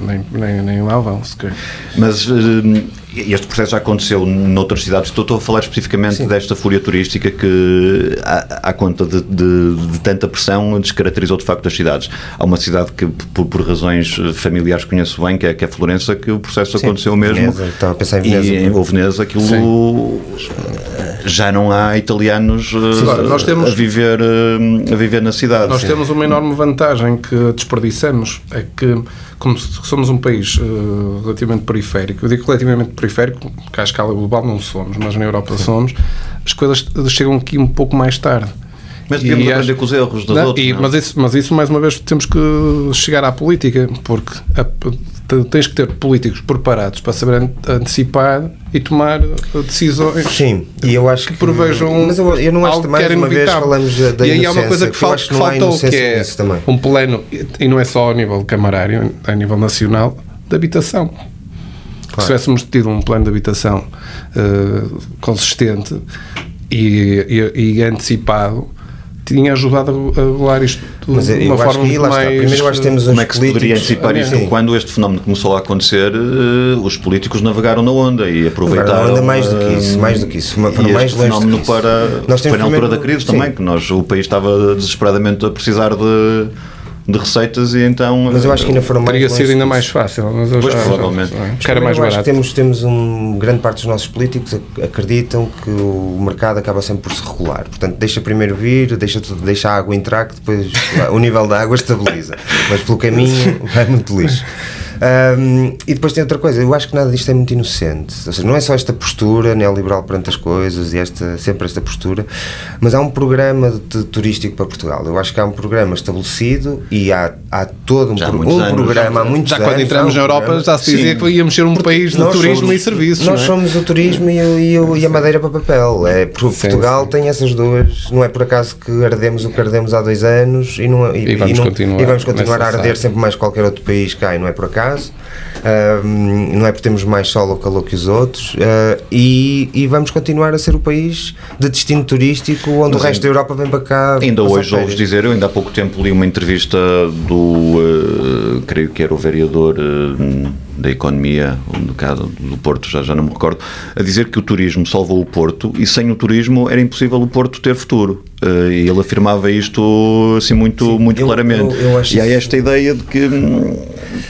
Speaker 6: Nem, nem, nem lá vão sequer.
Speaker 1: Mas hum, este processo já aconteceu noutras cidades. Estou, estou a falar especificamente desta fúria turística que, à, à conta de, de- de tanta pressão, descaracterizou de facto as cidades. Há uma cidade que, por, por razões familiares, conheço bem, que é, que é Florença, que o processo
Speaker 4: Sim,
Speaker 1: aconteceu mesmo.
Speaker 4: Veneza, estava a pensar em Veneza.
Speaker 1: E em ou Veneza, aquilo. Já não há italianos uh,
Speaker 6: Agora, nós temos-
Speaker 1: a, viver, uh, a viver na cidade.
Speaker 6: Nós
Speaker 1: Sim.
Speaker 6: temos uma enorme vantagem que desperdiçamos, é que, como somos um país eh, relativamente periférico, eu digo relativamente periférico, porque à escala global não somos, mas na Europa somos, as coisas chegam aqui um pouco mais tarde.
Speaker 1: Mas devemos
Speaker 6: E
Speaker 1: aprender
Speaker 6: acho-
Speaker 1: com os erros dos
Speaker 6: Não,
Speaker 1: outros.
Speaker 6: e-
Speaker 1: não?
Speaker 6: mas, isso, mas isso, mais uma vez, temos que chegar à política, porque a- te- tens que ter políticos preparados para saber an- antecipar e tomar decisões
Speaker 4: Sim, e eu acho que.
Speaker 6: prevejam
Speaker 4: Mas eu, eu não acho que
Speaker 6: que
Speaker 4: mais uma vez falamos da
Speaker 6: E aí há uma coisa que, que
Speaker 4: não há
Speaker 6: faltou, que é um plano, e não é só ao nível camarário, a nível nacional, de habitação. Se tivéssemos tido um plano de habitação eh, consistente e, e- e antecipado, tinha ajudado a regular isto
Speaker 4: Mas
Speaker 6: de
Speaker 4: eu
Speaker 6: uma
Speaker 4: acho
Speaker 6: forma
Speaker 4: que
Speaker 6: mais...
Speaker 4: Primeiro eu acho que temos
Speaker 1: Como é que se poderia antecipar isto?
Speaker 4: Sim.
Speaker 1: Quando este fenómeno começou a acontecer, eh, os políticos navegaram na onda e aproveitaram.
Speaker 4: Agora, ainda mais do que
Speaker 1: eh,
Speaker 4: isso, mais do que isso, foram
Speaker 1: e
Speaker 4: mais
Speaker 1: fenómeno para.
Speaker 4: Nós temos
Speaker 1: foi na altura
Speaker 4: primeiro-
Speaker 1: da crise
Speaker 4: sim.
Speaker 1: também, que nós, o país estava desesperadamente a precisar de, de receitas e então.
Speaker 4: Mas eu acho que ainda foram mais
Speaker 6: Teria sido ainda mais fácil. Mas eu
Speaker 1: Pois,
Speaker 6: já-
Speaker 1: provavelmente.
Speaker 6: já- era mais
Speaker 4: eu
Speaker 6: barato.
Speaker 4: que temos, temos um grande parte dos nossos políticos ac- acreditam que o mercado acaba sempre por se regular. Portanto, deixa primeiro vir, deixa, deixa a água entrar, que depois *laughs* o nível da água estabiliza. Mas pelo caminho *laughs* vai muito lixo. Ahm, e depois tem outra coisa, eu acho que nada disto é muito inocente. Ou seja, não é só esta postura neoliberal perante as coisas e esta, sempre esta postura, mas há um programa de- turístico para Portugal. Eu acho que há um programa estabelecido e há, há todo um,
Speaker 1: Já há
Speaker 4: pro-
Speaker 1: muitos
Speaker 4: um
Speaker 1: anos.
Speaker 4: programa há muitos
Speaker 6: Já
Speaker 4: anos.
Speaker 6: quando entramos na
Speaker 4: um
Speaker 6: Europa
Speaker 4: programa.
Speaker 6: já se dizia
Speaker 1: Sim.
Speaker 6: que íamos ser um país de turismo
Speaker 4: somos-
Speaker 6: e serviços.
Speaker 4: Nós
Speaker 6: não é?
Speaker 4: somos o turismo e, o- e o- e a madeira para papel. É,
Speaker 6: Sim,
Speaker 4: Portugal
Speaker 6: sim.
Speaker 4: tem essas duas. Não é por acaso que ardemos o que ardemos há dois anos e, não,
Speaker 6: E vamos
Speaker 4: não-
Speaker 6: continuar
Speaker 4: e vamos continuar a arder sempre mais que qualquer outro país cá e não é por acaso. Ahm, não é porque temos mais sol ou calor que os outros. ah, e, e vamos continuar a ser o país de destino turístico onde
Speaker 1: Mas
Speaker 4: o resto da Europa vem para cá.
Speaker 1: Ainda hoje ouves dizer, eu ainda há pouco tempo li uma entrevista do, eh, creio que era o vereador eh, da Economia, do do Porto, já, já não me recordo, a dizer que o turismo salvou o Porto e sem o turismo era impossível o Porto ter futuro. Eh, e ele afirmava isto assim muito, muito
Speaker 4: eu-
Speaker 1: claramente.
Speaker 4: eu- eu acho
Speaker 1: e há
Speaker 4: isso-
Speaker 1: esta ideia de que, hum,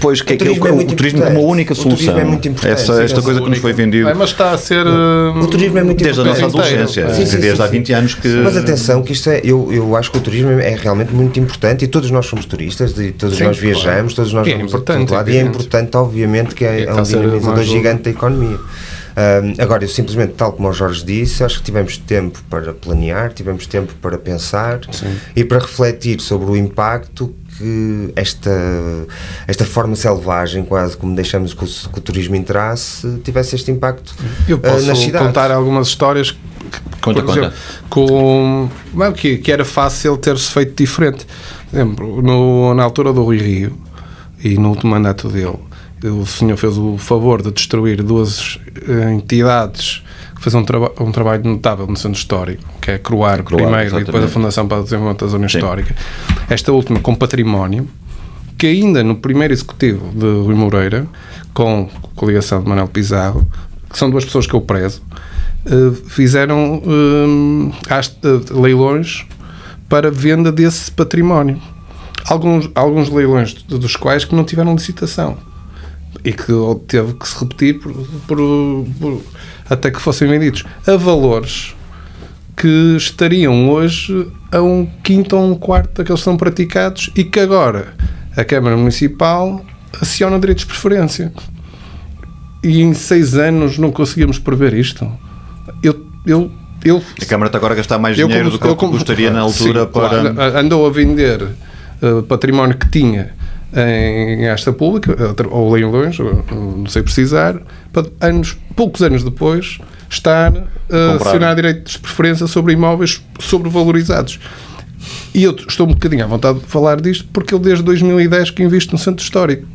Speaker 1: pois, que é, que é o,
Speaker 4: turismo é
Speaker 1: o turismo como a
Speaker 4: importante.
Speaker 1: única
Speaker 4: O turismo
Speaker 1: solução.
Speaker 4: é muito importante,
Speaker 1: Essa,
Speaker 4: sim,
Speaker 1: esta
Speaker 4: sim,
Speaker 1: coisa que nos foi vendida
Speaker 6: É, mas está a ser.
Speaker 4: O turismo é muito
Speaker 1: desde a
Speaker 4: importante.
Speaker 1: nossa adolescência,
Speaker 6: Sim,
Speaker 4: sim, sim,
Speaker 1: desde há
Speaker 4: sim.
Speaker 1: 20 anos que.
Speaker 4: Mas atenção, que isto é, eu, eu acho que o turismo é realmente muito importante e todos nós somos turistas e todos
Speaker 6: Sim,
Speaker 4: nós viajamos, todos nós
Speaker 6: E é
Speaker 4: a
Speaker 6: importante,
Speaker 4: todo lado, e é importante, obviamente, que é, é um
Speaker 6: a uma
Speaker 4: dinamizador gigante da economia. Agora, eu simplesmente, tal como o Jorge disse, acho que tivemos tempo para planear, tivemos tempo para pensar e para refletir sobre o impacto que esta, esta forma selvagem, quase como deixamos que o, que o turismo entrasse, tivesse este impacto
Speaker 6: Eu
Speaker 4: ah,
Speaker 6: posso
Speaker 4: nas cidades.
Speaker 6: contar algumas histórias que,
Speaker 1: Conta,
Speaker 6: por exemplo, com, não, que, que era fácil ter-se feito diferente. Por exemplo, no, na altura do Rui Rio e no último mandato dele, o senhor fez o favor de destruir duas eh, entidades que fazem um, traba um trabalho notável no centro histórico, que é a Croar, primeiro, e depois a
Speaker 1: exatamente.
Speaker 6: Fundação para o Desenvolvimento da Zona
Speaker 1: Sim.
Speaker 6: Histórica. Esta última com património, que ainda no primeiro executivo de Rui Moreira, com coligação de Manuel Pizarro, que são duas pessoas que eu prezo, eh, fizeram eh, leilões para venda desse património. Alguns, alguns leilões dos quais que não tiveram licitação e que teve que se repetir por, por- por- até que fossem vendidos a valores que estariam hoje a um quinto ou um quarto daqueles que são praticados e que agora a Câmara Municipal aciona direitos de preferência. E em seis anos não conseguimos prever isto. Eu, eu, eu
Speaker 1: A Câmara está agora a gastar mais dinheiro
Speaker 6: como-
Speaker 1: do que
Speaker 6: eu como-
Speaker 1: gostaria na *laughs* altura
Speaker 6: Sim,
Speaker 1: para.
Speaker 6: claro. andou a vender uh, património que tinha em esta pública ou leilões, não sei precisar, para anos, poucos anos depois estar a
Speaker 1: Comprar.
Speaker 6: acionar direitos de preferência sobre imóveis sobrevalorizados. E eu estou um bocadinho à vontade de falar disto porque eu desde 2010 que invisto no centro histórico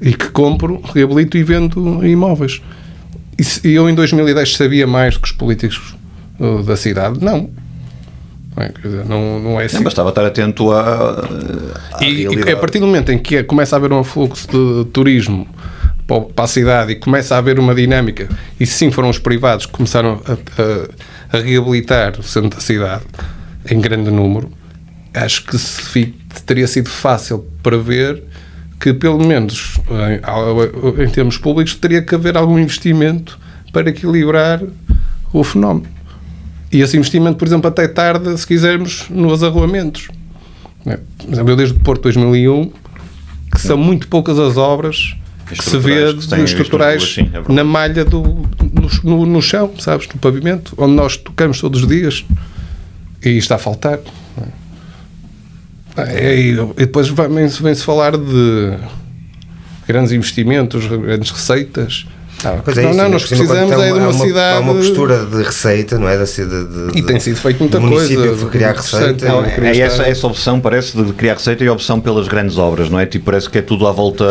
Speaker 6: e que compro, reabilito e vendo imóveis. E e eu em 2010 sabia mais que os políticos uh, da cidade? Não. Não é, dizer, não, não é assim.
Speaker 1: Não, bastava estar atento à
Speaker 6: E, e a partir do momento em que começa a haver um fluxo de turismo para a cidade e começa a haver uma dinâmica, e sim foram os privados que começaram a, a- a reabilitar o centro da cidade em grande número, acho que se teria sido fácil prever que, pelo menos em, em termos públicos, teria que haver algum investimento para equilibrar o fenómeno. E esse investimento, por exemplo, até tarde, se quisermos, nos arruamentos. É, Por exemplo, eu desde o Porto 2001, que são muito poucas as obras que se vê
Speaker 1: que visto
Speaker 6: estruturais
Speaker 1: sim, é
Speaker 6: na malha do no, no- no chão, sabes, no pavimento, onde nós tocamos todos os dias e está a faltar. E, depois vem-se vem-se falar de grandes investimentos, grandes receitas. Ah,
Speaker 4: Pois é
Speaker 6: não,
Speaker 4: isso,
Speaker 6: não, nós precisamos é de uma, cidade.
Speaker 4: Há uma postura de receita, não é? Da cidade. De,
Speaker 6: E tem sido feito muita coisa.
Speaker 4: de criar receita.
Speaker 6: não, queria
Speaker 1: É
Speaker 6: estar-
Speaker 1: essa, essa opção, parece, de criar receita e a opção pelas grandes obras, não é? Tipo, parece que é tudo à volta.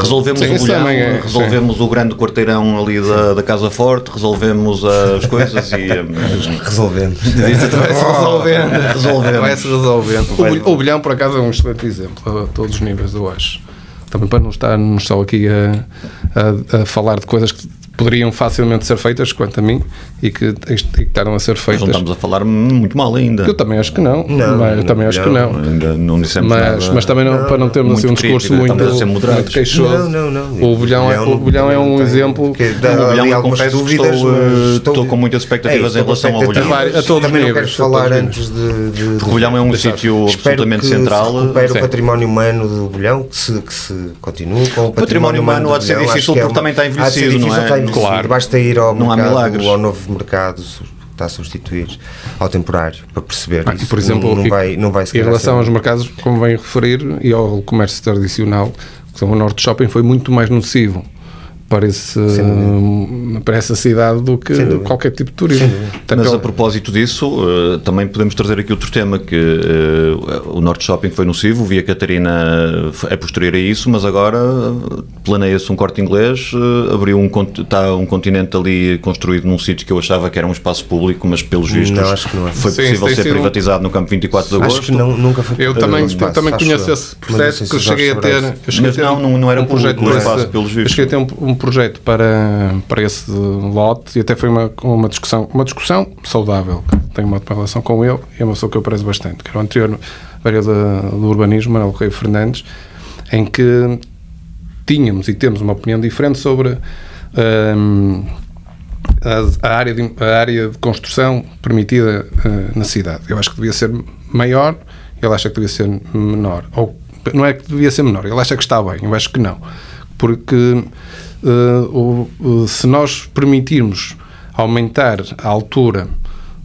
Speaker 1: Resolvemos
Speaker 6: Sim,
Speaker 1: o bolhão,
Speaker 6: é,
Speaker 1: resolvemos o grande quarteirão ali da, da Casa Forte, resolvemos as coisas e. *laughs*
Speaker 4: Resolvemos. *laughs* *laughs*
Speaker 6: Vai-se resolvendo.
Speaker 1: Resolvemos.
Speaker 6: Vai-se resolvendo. O, o bilhão, por acaso, é um excelente exemplo a todos os níveis, eu acho. Também para não estarmos só aqui a, a- a falar de coisas que poderiam facilmente ser feitas, quanto a mim, e que, e que estaram a ser
Speaker 1: Mas
Speaker 6: feitas.
Speaker 1: não estamos a falar muito mal ainda.
Speaker 6: Eu também acho que não.
Speaker 4: Não,
Speaker 6: mas, eu
Speaker 4: não,
Speaker 6: também acho que
Speaker 4: não.
Speaker 6: não.
Speaker 1: Ainda não dissemos
Speaker 6: Mas,
Speaker 1: nada.
Speaker 6: mas também não, para não termos assim, um discurso
Speaker 1: crítico,
Speaker 6: muito, muito queixoso.
Speaker 4: Não, não, não.
Speaker 6: O bilhão, é, o bilhão é um
Speaker 4: tem-
Speaker 6: exemplo.
Speaker 4: que dá
Speaker 1: O
Speaker 4: ali
Speaker 1: bilhão, eu confesso que estou,
Speaker 4: mas
Speaker 1: eh, estou com muitas expectativas
Speaker 4: É,
Speaker 1: em relação ao bilhão.
Speaker 6: A todos
Speaker 4: Também não
Speaker 6: níveis,
Speaker 4: quero
Speaker 6: a todos
Speaker 4: falar antes de. de, de
Speaker 1: O Bolhão é um sítio absolutamente
Speaker 4: que
Speaker 1: central.
Speaker 4: O património humano do Bolhão, que se, que se continue com o património,
Speaker 1: património humano há de ser
Speaker 4: Bolhão.
Speaker 1: Difícil
Speaker 4: que é
Speaker 1: porque
Speaker 4: uma-
Speaker 1: também está envelhecido, não é?
Speaker 4: Envelhecido.
Speaker 6: Claro.
Speaker 4: Basta ir ao
Speaker 1: Não
Speaker 4: mercado, ao novo mercado, está a substituir ao temporário, para perceber
Speaker 6: Ah,
Speaker 4: isso.
Speaker 6: e, por exemplo,
Speaker 4: não, não vai, não vai
Speaker 6: em relação
Speaker 4: ser-
Speaker 6: aos mercados, como vem referir, e ao comércio tradicional, que o Norte Shopping foi muito mais nocivo para, esse, para essa cidade do que qualquer tipo de turismo.
Speaker 1: Mas a
Speaker 6: ele-
Speaker 1: propósito disso, eh, também podemos trazer aqui outro tema, que eh, o Norte Shopping foi nocivo, o Via Catarina é posterior a isso, mas agora eh, planeia-se um corte inglês, abriu um, está um continente ali construído num sítio que eu achava que era um espaço público, mas pelos vistos
Speaker 4: Não, acho que não é.
Speaker 1: foi
Speaker 6: Sim,
Speaker 1: possível ser
Speaker 6: sido-
Speaker 1: privatizado no campo 24 de agosto.
Speaker 4: Acho que não, nunca foi
Speaker 6: eu também,
Speaker 4: espaço,
Speaker 6: também conheço esse processo que eu cheguei a ter.
Speaker 4: Sobrais-
Speaker 6: Eu cheguei
Speaker 1: Mas
Speaker 6: a ter
Speaker 1: não, não- não era
Speaker 6: um projeto
Speaker 1: público
Speaker 6: para
Speaker 1: espaço, pelos
Speaker 6: Eu
Speaker 1: vistos.
Speaker 6: cheguei a ter um, um projeto para, para esse lote e até foi uma, uma discussão, uma discussão saudável. Tenho uma relação com ele e é uma pessoa que eu prezo bastante, que era o anterior vereador do urbanismo, Manuel Rei Fernandes, em que tínhamos e temos uma opinião diferente sobre hum, a, a área de, a área de construção permitida eh, na cidade. Eu acho que devia ser maior, ele acha que devia ser menor. Ou não é que devia ser menor, ele acha que está bem, eu acho que não. Porque o- se nós permitirmos aumentar a altura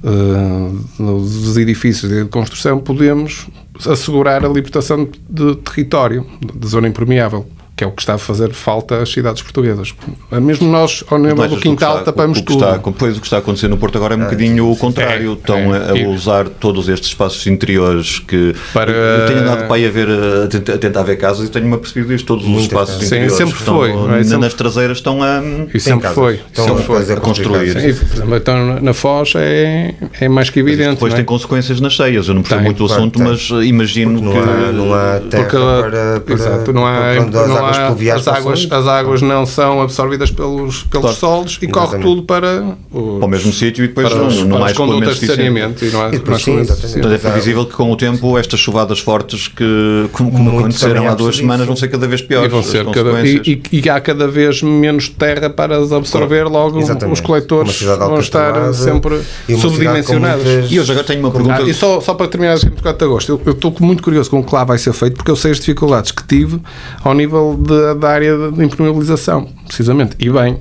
Speaker 6: eh, dos edifícios de construção, podemos assegurar a libertação de território, de zona impermeável, que é o que está a fazer falta às cidades portuguesas. Mesmo nós, ao nível
Speaker 1: Mas
Speaker 6: do
Speaker 1: o
Speaker 6: quintal,
Speaker 1: está-
Speaker 6: tapamos
Speaker 1: o que
Speaker 6: tudo.
Speaker 1: Está, pois o que está a acontecer no Porto agora é um bocadinho o contrário.
Speaker 6: é,
Speaker 1: Estão a,
Speaker 6: é.
Speaker 1: a usar todos estes espaços interiores que
Speaker 6: Para-
Speaker 1: eu tenho andado para aí a ver a tentar, a tentar ver casas e tenho-me apercebido isto. Todos os espaços.
Speaker 6: Sim,
Speaker 1: interiores
Speaker 6: sempre
Speaker 1: estão,
Speaker 6: foi, é?
Speaker 1: na-
Speaker 6: Sempre-
Speaker 1: nas traseiras estão a
Speaker 6: E sempre
Speaker 4: casas.
Speaker 6: foi.
Speaker 4: Estão
Speaker 6: sempre
Speaker 4: a
Speaker 6: foi.
Speaker 1: a construir.
Speaker 4: construir.
Speaker 6: Sim, por exemplo, então na- Foz é, é mais que evidente.
Speaker 1: depois
Speaker 6: não é?
Speaker 1: tem consequências nas cheias. Eu não percebo
Speaker 6: Tem,
Speaker 1: muito o assunto,
Speaker 4: tem.
Speaker 1: mas imagino
Speaker 4: Não
Speaker 1: que
Speaker 4: há, não há terra
Speaker 6: Porque,
Speaker 4: para, para,
Speaker 6: exato, não há,
Speaker 4: para
Speaker 6: não
Speaker 4: águas
Speaker 6: há,
Speaker 4: pluviais
Speaker 6: as, águas, as águas não são absorvidas pelos, pelos
Speaker 1: Claro.
Speaker 6: solos e corre
Speaker 4: Exatamente.
Speaker 6: tudo para, os,
Speaker 1: Para o mesmo sítio e depois
Speaker 6: para,
Speaker 1: não,
Speaker 6: os,
Speaker 1: não
Speaker 6: para
Speaker 1: há
Speaker 6: as condutas de saneamento. E não há,
Speaker 4: E depois
Speaker 6: não
Speaker 4: sim.
Speaker 1: Portanto, é previsível que com o tempo estas chuvadas fortes que como, como aconteceram há duas semanas vão ser cada vez
Speaker 6: E,
Speaker 1: piores
Speaker 6: vão
Speaker 1: as
Speaker 6: ser cada, e, e- e há cada vez menos terra para as absorver, logo
Speaker 4: Exatamente.
Speaker 6: os coletores vão estar sempre
Speaker 4: e
Speaker 6: subdimensionados.
Speaker 1: E hoje agora tenho uma pergunta.
Speaker 6: e só, só para terminar esse 24 de agosto, eu eu estou muito curioso com o que lá vai ser feito, porque eu sei as dificuldades que tive ao nível de- da área de impermeabilização, precisamente. E bem,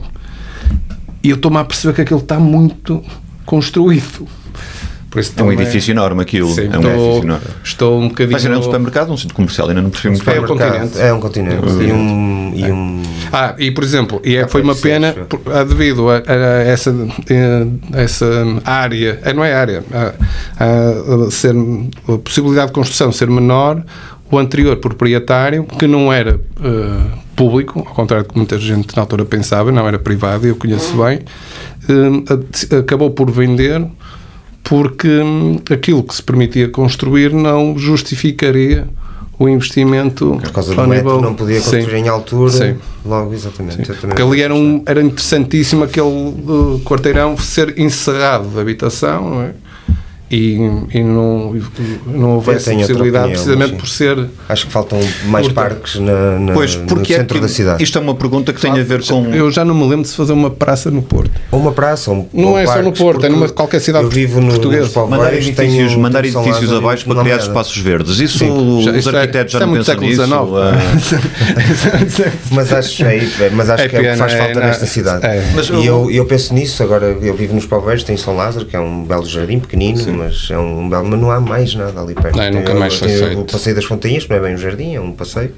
Speaker 6: e eu estou-me a perceber que aquilo está muito construído. Por isso
Speaker 1: É um edifício enorme aquilo.
Speaker 6: Sim,
Speaker 1: é um
Speaker 6: estou,
Speaker 1: edifício enorme.
Speaker 6: estou um bocadinho.
Speaker 1: Vai ser um supermercado, um centro comercial, ainda não percebi muito bem.
Speaker 6: É um continente.
Speaker 4: É um continente. E um. E um
Speaker 6: Ah, e por exemplo, e é,
Speaker 4: Ah,
Speaker 6: foi uma pena por- ah, devido a, a essa, eh, essa área, eh, não é área, a, a- a ser, a possibilidade de construção ser menor, o anterior proprietário, que não era eh, público, ao contrário do que muita gente na altura pensava, não era privado, eu conheço bem, a- acabou por vender porque hum, aquilo que se permitia construir não justificaria o investimento
Speaker 4: por causa
Speaker 6: ao
Speaker 4: do metro
Speaker 6: nível-
Speaker 4: não podia
Speaker 6: Sim.
Speaker 4: construir em altura.
Speaker 6: Sim.
Speaker 4: Logo, exatamente. Também
Speaker 6: Porque ali era, um, era interessantíssimo aquele uh, quarteirão ser encerrado de habitação não é? E, e não, não
Speaker 4: tenho
Speaker 6: possibilidade,
Speaker 4: opinião,
Speaker 6: precisamente
Speaker 4: mas
Speaker 6: por ser.
Speaker 4: Acho que faltam mais
Speaker 6: Curta.
Speaker 4: parques na, na-
Speaker 1: Pois,
Speaker 4: no
Speaker 1: porque é
Speaker 4: centro
Speaker 1: que-
Speaker 4: da cidade.
Speaker 1: isto é uma pergunta que tem a ver com.
Speaker 6: Eu já não me lembro de se fazer uma praça no Porto.
Speaker 4: Ou uma praça, ou um,
Speaker 6: Não
Speaker 4: ou
Speaker 6: é só no
Speaker 4: parques,
Speaker 6: Porto, é numa qualquer cidade
Speaker 4: eu vivo no,
Speaker 6: portuguesa.
Speaker 1: Mandar edifícios,
Speaker 4: tenho-
Speaker 1: mandar
Speaker 4: tenho
Speaker 1: edifícios abaixo para criar espaços verdes. Isso
Speaker 6: Sim, já-
Speaker 1: os
Speaker 6: é-
Speaker 1: arquitetos já
Speaker 6: é
Speaker 1: não pensam
Speaker 6: século
Speaker 1: nisso.
Speaker 6: XIX.
Speaker 1: ah, *laughs*
Speaker 4: Mas acho, é, mas acho
Speaker 6: É
Speaker 4: que é o que faz
Speaker 6: é,
Speaker 4: falta nesta cidade.
Speaker 6: é.
Speaker 1: Mas
Speaker 4: e
Speaker 1: eu-
Speaker 4: penso nisso, agora eu vivo nos Poveiros, tem São Lázaro, que é um belo jardim pequenino, mas é um belo, mas não há mais nada ali perto.
Speaker 6: Não, nunca mais foi feito.
Speaker 4: O Passeio das Fontainhas, que não é bem um jardim, é um passeio.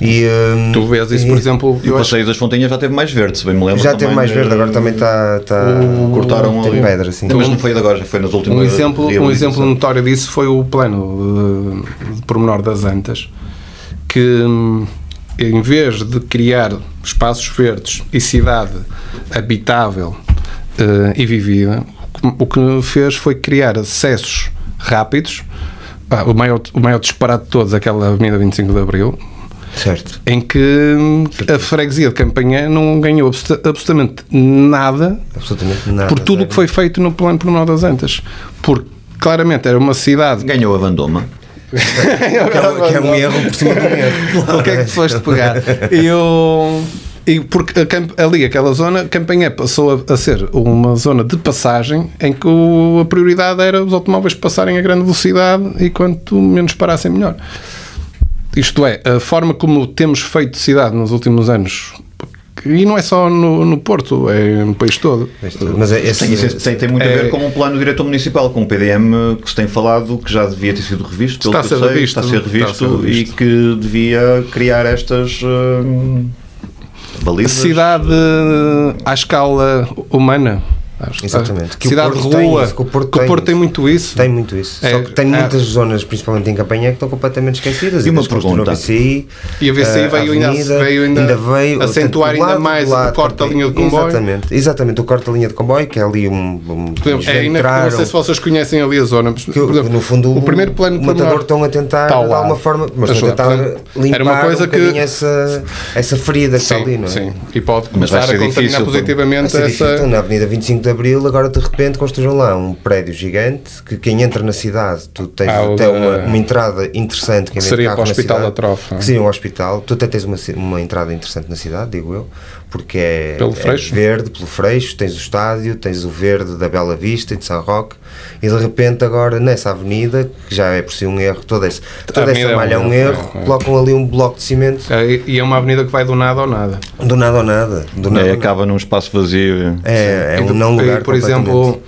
Speaker 4: E, hum,
Speaker 6: Tu vês isso,
Speaker 4: e-
Speaker 6: por exemplo,
Speaker 1: E
Speaker 6: eu
Speaker 1: o
Speaker 6: acho
Speaker 1: passeio das Fontinhas já teve mais verde, se bem me lembro.
Speaker 4: Já teve mais verde,
Speaker 1: eh,
Speaker 4: agora também está. Tá,
Speaker 1: Cortaram
Speaker 4: tem
Speaker 1: ali.
Speaker 4: pedra, assim.
Speaker 1: Mas não foi de agora, já foi nas últimas.
Speaker 6: Um exemplo, um exemplo notório disso foi o plano de, de pormenor das Antas, que hum, em vez de criar espaços verdes e cidade habitável eh, e vivida, o que fez foi criar acessos rápidos. Ah, o, maior, o maior disparate de todos, aquela Avenida 25 de Abril,
Speaker 4: Certo.
Speaker 6: em que hum, a freguesia de Campanhã não ganhou abso- absolutamente nada
Speaker 4: Absolutamente nada.
Speaker 6: por tudo o que foi feito no plano pormenor das Antas. Porque claramente era uma cidade.
Speaker 1: Ganhou a Vandoma. *laughs*
Speaker 4: Que é, um- que é um erro por cima um erro.
Speaker 6: o que é que tu foste pegar? E *laughs* eu. E porque a camp- ali, aquela zona, Campanhã passou a, a ser uma zona de passagem em que o- a prioridade era os automóveis passarem a grande velocidade e quanto menos parassem, melhor. Isto é, a forma como temos feito cidade nos últimos anos, e não é só no, no Porto, é no país todo.
Speaker 4: Mas é, esse,
Speaker 1: Tem, isso- tem, tem muito a
Speaker 6: É-
Speaker 1: ver com um plano diretor municipal, com um PDM que se tem falado que já devia ter sido revisto, pelo
Speaker 6: Está a
Speaker 1: que
Speaker 6: ser
Speaker 1: eu sei,
Speaker 6: revisto,
Speaker 1: está a ser
Speaker 6: está a
Speaker 1: revisto,
Speaker 6: ser revisto.
Speaker 1: e que devia criar estas hum, balizas.
Speaker 6: Cidade à escala humana. Acho-
Speaker 4: Exatamente. Que o
Speaker 6: Cidade
Speaker 4: Porto
Speaker 6: de rua.
Speaker 4: tem isso, que o Porto tem
Speaker 6: muito isso.
Speaker 4: Tem muito isso.
Speaker 6: É,
Speaker 4: Só que tem
Speaker 6: é.
Speaker 4: muitas zonas, principalmente em campanha, que estão completamente esquecidas.
Speaker 1: E uma
Speaker 4: que
Speaker 1: pergunta.
Speaker 4: a VCI,
Speaker 6: E a VCI
Speaker 4: eh,
Speaker 6: veio ainda- veio ainda
Speaker 4: veio
Speaker 6: acentuar ainda
Speaker 4: lado,
Speaker 6: mais
Speaker 4: do lado,
Speaker 6: o corte da linha de comboio.
Speaker 4: Exatamente, exatamente, o corte da linha de comboio, que é ali um. um
Speaker 6: é, ainda,
Speaker 4: entraram,
Speaker 6: não sei se vocês conhecem ali a zona. mas,
Speaker 4: que,
Speaker 6: por exemplo,
Speaker 4: no fundo,
Speaker 6: o primeiro plano
Speaker 4: o matador estão a tentar, de alguma forma, mas estão a tentar limpar
Speaker 6: era uma coisa
Speaker 4: um
Speaker 6: que-
Speaker 4: bocadinho essa, essa ferida que está ali, não é?
Speaker 6: sim. E pode
Speaker 1: Mas vai
Speaker 6: começar a
Speaker 1: ser
Speaker 6: contaminar positivamente essa.
Speaker 4: Na Avenida 25 de Abril, agora de repente construíram lá um prédio gigante que quem entra na cidade, tu tens
Speaker 6: Ah,
Speaker 4: até uma, uma entrada interessante.
Speaker 6: Que seria para o Hospital
Speaker 4: cidade,
Speaker 6: da Trofa.
Speaker 4: Que seria um hospital. Tu até tens uma, uma entrada interessante na cidade, digo eu, porque é,
Speaker 6: Pelo
Speaker 4: é verde, pelo Freixo, tens o estádio, tens o verde da Bela Vista e de São Roque, e de repente agora nessa avenida, que já é por si um erro, toda, esse, toda essa
Speaker 6: é
Speaker 4: malha é um
Speaker 6: erro,
Speaker 4: erro,
Speaker 6: é,
Speaker 4: colocam ali um bloco de cimento,
Speaker 6: É, E é uma avenida que vai do nada ao nada.
Speaker 4: do nada ao nada. Do nada
Speaker 1: É, acaba num espaço vazio.
Speaker 4: É, é um
Speaker 6: de-
Speaker 4: não lugar
Speaker 6: e, Por exemplo,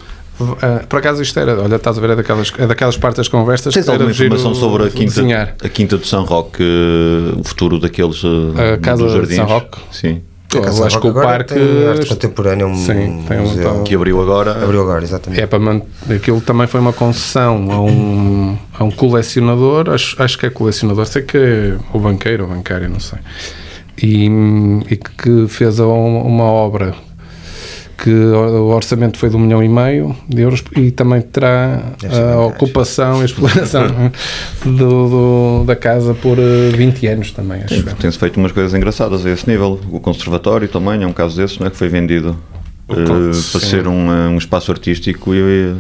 Speaker 6: ah, por acaso isto era, olha, estás a ver, é daquelas, é daquelas partes das conversas
Speaker 1: Tens
Speaker 6: que
Speaker 1: alguma informação sobre a quinta,
Speaker 6: desenhar.
Speaker 1: a quinta de São Roque, eh, o futuro daqueles eh,
Speaker 6: A casa
Speaker 1: dos
Speaker 6: de
Speaker 1: jardins?
Speaker 6: São Roque?
Speaker 1: Sim.
Speaker 6: Eu acho que o parque
Speaker 4: arte contemporânea, um
Speaker 6: Sim, um
Speaker 4: museu.
Speaker 6: tal-
Speaker 1: Que abriu agora.
Speaker 4: Abriu agora, exatamente.
Speaker 6: é para man... aquilo também foi uma concessão a um, a um colecionador, acho, acho que é colecionador, sei que é o banqueiro ou bancário, não sei. E, e que fez uma obra que o orçamento foi de um milhão e meio de euros e também terá a ocupação e exploração *laughs* do, do- da casa por eh, 20 anos também, acho.
Speaker 1: Tem-se feito umas coisas engraçadas a esse nível. O conservatório também é um caso desses, não é? Que foi vendido eh,
Speaker 6: con-
Speaker 1: para
Speaker 6: sim.
Speaker 1: ser um, eh, um espaço artístico e,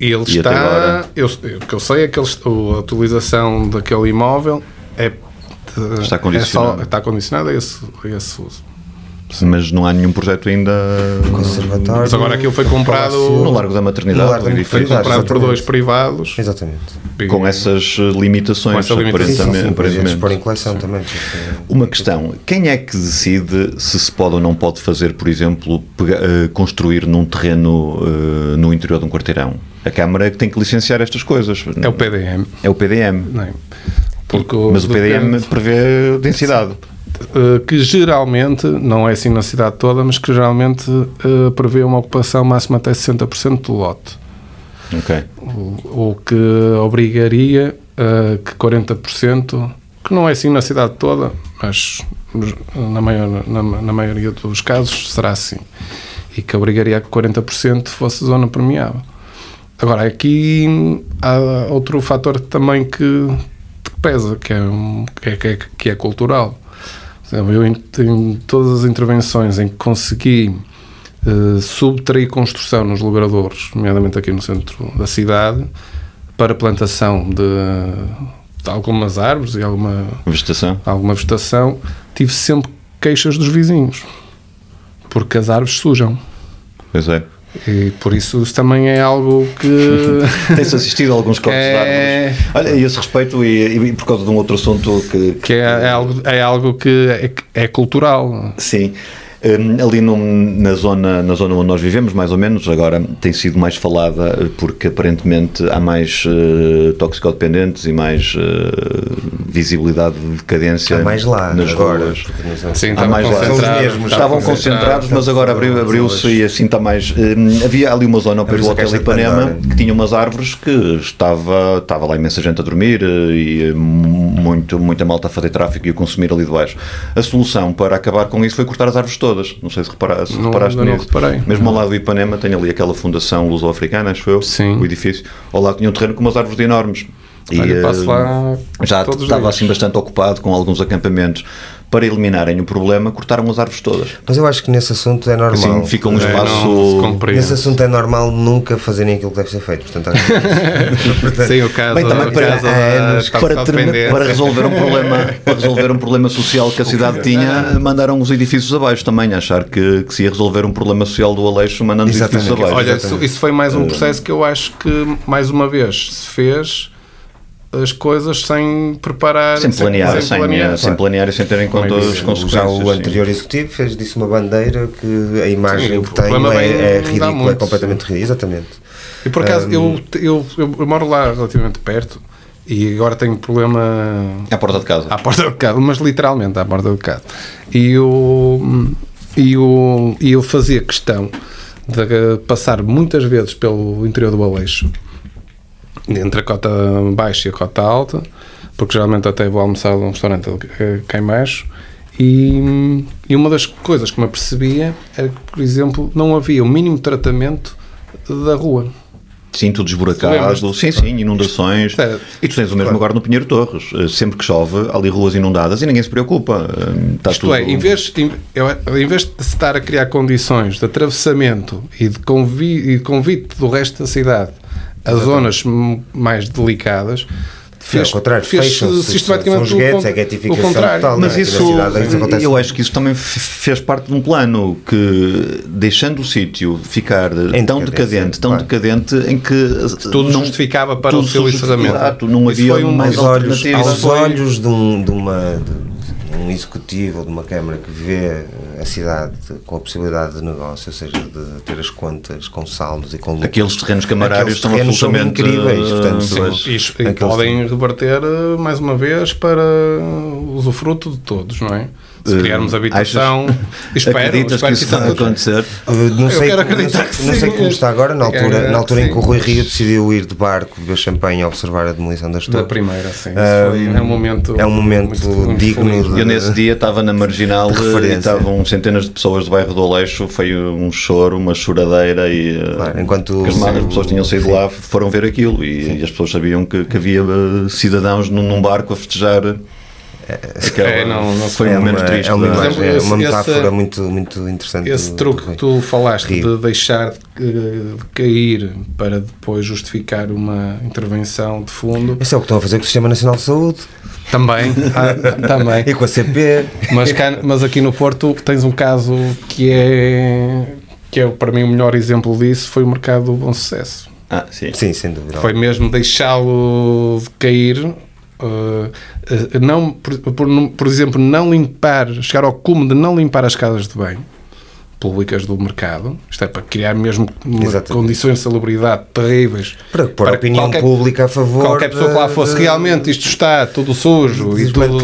Speaker 6: E ele
Speaker 1: E
Speaker 6: está.
Speaker 1: agora?
Speaker 6: Eu, o que eu sei é que o- a utilização daquele imóvel é. de-
Speaker 1: Está
Speaker 6: é
Speaker 1: condicionado.
Speaker 6: só- está condicionado a esse, a esse uso.
Speaker 1: Mas não há nenhum projeto ainda
Speaker 4: Conservatório.
Speaker 6: Mas agora aquilo foi comprado-
Speaker 1: no Largo da Maternidade,
Speaker 4: No Largo da
Speaker 1: um
Speaker 6: Foi comprado por dois privados.
Speaker 4: Exatamente.
Speaker 1: com essas eh, limitações,
Speaker 6: Com essa limitação.
Speaker 4: Sim, sim,
Speaker 1: aparentemente.
Speaker 4: sim, em coleção também.
Speaker 1: Uma questão, quem é que decide se se pode ou não pode fazer, por exemplo, eh, construir num terreno eh, no interior de um quarteirão? A Câmara é que tem que licenciar estas coisas.
Speaker 6: É o PDM.
Speaker 1: É o PDM.
Speaker 6: Não é? Porque
Speaker 1: Mas o PDM
Speaker 6: depende-
Speaker 1: prevê densidade.
Speaker 6: Uh, que geralmente, não é assim na cidade toda, mas que geralmente uh, prevê uma ocupação máxima até 60% do lote.
Speaker 1: Ok.
Speaker 6: O, o que obrigaria uh, que 40%, que não é assim na cidade toda, mas na, maior, na, na maioria dos casos será assim. E que obrigaria a que 40% fosse zona permeável. Agora, aqui há outro fator também que, que pesa, que é, que é, que é, que é cultural. Eu, em, em todas as intervenções em que consegui eh, subtrair construção nos logradouros, nomeadamente aqui no centro da cidade, para plantação de, de algumas árvores e alguma,
Speaker 1: Vegetação.
Speaker 6: alguma vegetação, tive sempre queixas dos vizinhos, porque as árvores sujam.
Speaker 1: Pois é.
Speaker 6: E por isso isso também é algo que. *laughs*
Speaker 1: Tem-se assistido a alguns cortes
Speaker 6: É.
Speaker 1: de árvores. Olha, e a esse respeito, e, e por causa de um outro assunto que,
Speaker 6: que é, é algo, é algo que é, é cultural.
Speaker 1: Sim. Hum, ali num- na, zona, na zona onde nós vivemos, mais ou menos, agora tem sido mais falada eh, porque aparentemente há mais eh, toxicodependentes e mais eh, visibilidade de decadência
Speaker 4: Há mais lá,
Speaker 1: nas
Speaker 4: agora.
Speaker 1: ruas.
Speaker 6: Sim,
Speaker 1: Há mais lá. Estavam
Speaker 4: Estava
Speaker 1: concentrados, mas agora abriu-se e assim está mais. hum, havia ali uma zona ao pé do Hotel Ipanema que tinha umas árvores que estava, estava lá imensa gente a dormir e eh, muito, muita malta a fazer tráfico e a consumir ali de baixo. A solução para acabar com isso foi cortar as árvores todas. Não sei se, repara, se
Speaker 6: Não,
Speaker 1: reparaste
Speaker 6: ainda não
Speaker 1: nisso.
Speaker 6: reparei.
Speaker 1: Mesmo ao lado do Ipanema tem ali aquela fundação luso-africana, acho eu,
Speaker 6: Sim.
Speaker 1: o edifício. Ao lado tinha um terreno com umas árvores enormes.
Speaker 6: Olha,
Speaker 1: eh, já estava assim bastante ocupado com alguns acampamentos. Para eliminarem o problema, cortaram as árvores todas.
Speaker 4: Mas eu acho que nesse assunto é normal.
Speaker 1: Assim fica um
Speaker 6: É,
Speaker 1: espaço.
Speaker 6: compreende.
Speaker 4: Nesse assunto é normal nunca fazerem aquilo que deve ser feito. Portanto, acho que- *laughs* Portanto,
Speaker 6: Sim, o caso,
Speaker 1: Bem, também
Speaker 6: o
Speaker 1: para,
Speaker 6: caso
Speaker 1: anos, para, para resolver um problema para resolver um problema social que a cidade tinha mandaram os edifícios abaixo também achar que, que se ia resolver um problema social do Aleixo mandando os edifícios abaixo
Speaker 6: Olha, isso, isso foi mais um processo que eu acho que, mais uma vez, se fez as coisas sem preparar,
Speaker 1: sem planear sem,
Speaker 6: planear.
Speaker 1: eh, sem planear e sem ter em conta
Speaker 6: é que
Speaker 1: as consequências
Speaker 4: já o
Speaker 1: sim.
Speaker 4: anterior executivo fez disso uma bandeira que a imagem
Speaker 6: Sim, o
Speaker 4: que
Speaker 6: problema
Speaker 4: é, é ridícula, é completamente ridícula. Exatamente.
Speaker 6: E por acaso,
Speaker 4: Um,
Speaker 6: eu, eu, eu, eu moro lá relativamente perto e agora tenho problema
Speaker 1: à porta de casa
Speaker 6: à porta de casa, mas literalmente à porta de casa. E eu, e eu, e eu fazia questão de passar muitas vezes pelo interior do Aleixo, entre a cota baixa e a cota alta, porque geralmente até vou almoçar num restaurante eh, cá em baixo. E, e uma das coisas que me apercebia era que, por exemplo, não havia o mínimo tratamento da rua.
Speaker 1: Sim, tudo esburacado. Sim, sim, inundações.
Speaker 6: É-
Speaker 1: E tu tens o mesmo agora no Pinheiro Torres. Eh, Sempre que chove, ali ruas inundadas e ninguém se preocupa. Eh, Está
Speaker 6: Isto
Speaker 1: tudo...
Speaker 6: é, em vez, em, em vez de se estar a criar condições de atravessamento e de, e de convite do resto da cidade a zonas mais delicadas, fez,
Speaker 4: ao contrário,
Speaker 6: fez
Speaker 4: fecham-se,
Speaker 6: sistematicamente
Speaker 4: são os guetes,
Speaker 6: o,
Speaker 4: é getificação
Speaker 6: o contrário.
Speaker 4: total,
Speaker 1: Mas
Speaker 4: na
Speaker 1: isso,
Speaker 4: cidade isso acontece
Speaker 1: eu acho que isso também fez parte de um plano que, deixando o sítio ficar
Speaker 4: Em
Speaker 1: tão decadente, tão
Speaker 4: claro.
Speaker 1: decadente, em que
Speaker 6: Tudo justificava para o seu encerramento.
Speaker 1: Exato, não havia
Speaker 6: foi um-
Speaker 1: mais
Speaker 4: aos olhos, aos olhos de, um, de uma de um executivo ou de uma câmara que vê a cidade com a possibilidade de negócio, ou seja, de ter as contas com saldos e com lucro.
Speaker 1: Aqueles terrenos camarários
Speaker 4: Aqueles
Speaker 1: são
Speaker 4: terrenos são
Speaker 1: absolutamente
Speaker 4: incríveis, portanto,
Speaker 1: eh,
Speaker 4: sim.
Speaker 1: pois.
Speaker 6: E, podem reverter eh, mais uma vez para usufruto de todos, não é? Se criarmos habitação, *laughs* espero,
Speaker 1: Acreditas
Speaker 6: espero
Speaker 1: que isso vai acontecer?
Speaker 4: Não
Speaker 6: Eu
Speaker 4: sei,
Speaker 6: quero
Speaker 4: não
Speaker 6: acreditar
Speaker 4: sei-
Speaker 6: que
Speaker 4: não sei
Speaker 6: sim.
Speaker 4: como está agora, na altura,
Speaker 6: Quero-
Speaker 4: na altura em que o
Speaker 6: sim.
Speaker 4: Rui Rio decidiu ir de barco, beber champanhe a observar a demolição das
Speaker 6: Da
Speaker 4: torres.
Speaker 6: primeira, sim. Foi, é um momento.
Speaker 4: é um momento
Speaker 6: muito-
Speaker 4: digno de-
Speaker 1: Eu nesse dia estava na Marginal
Speaker 4: de
Speaker 1: eh, e estavam centenas de pessoas do bairro do Aleixo, foi um choro, uma choradeira e eh,
Speaker 4: Claro, enquanto-
Speaker 1: as, as pessoas tinham saído lá, foram ver aquilo e, e as pessoas sabiam que, que havia eh, cidadãos num, num barco a festejar. Aquela-
Speaker 6: É, não- não
Speaker 1: foi
Speaker 4: é
Speaker 1: um
Speaker 4: uma,
Speaker 1: triste.
Speaker 4: é uma,
Speaker 6: Por
Speaker 4: imagem,
Speaker 6: exemplo,
Speaker 4: é
Speaker 6: esse-
Speaker 4: uma metáfora
Speaker 6: esse-
Speaker 4: muito, muito interessante.
Speaker 6: Esse
Speaker 4: do-
Speaker 6: truque
Speaker 4: do
Speaker 6: que tu falaste
Speaker 4: Rio.
Speaker 6: de deixar eh, de cair para depois justificar uma intervenção de fundo,
Speaker 4: Isso é o que estão a fazer com o Sistema Nacional de Saúde
Speaker 6: também, ah, também. *laughs*
Speaker 4: e com a CP.
Speaker 6: Mas, cá- mas aqui no Porto tens um caso que é que é para mim o melhor exemplo disso foi o mercado do bom sucesso.
Speaker 1: Ah, sim.
Speaker 4: Sim, sem dúvida.
Speaker 6: Foi mesmo deixá-lo cair. Eh, eh, não, por, por, por exemplo, não limpar, chegar ao cume de não limpar as casas de banho públicas do mercado, isto é para criar mesmo condições de salubridade terríveis
Speaker 4: Para pôr a opinião
Speaker 6: qualquer-
Speaker 4: pública a favor.
Speaker 6: qualquer pessoa que lá
Speaker 4: de-
Speaker 6: fosse
Speaker 4: de-
Speaker 6: realmente isto está tudo sujo e tudo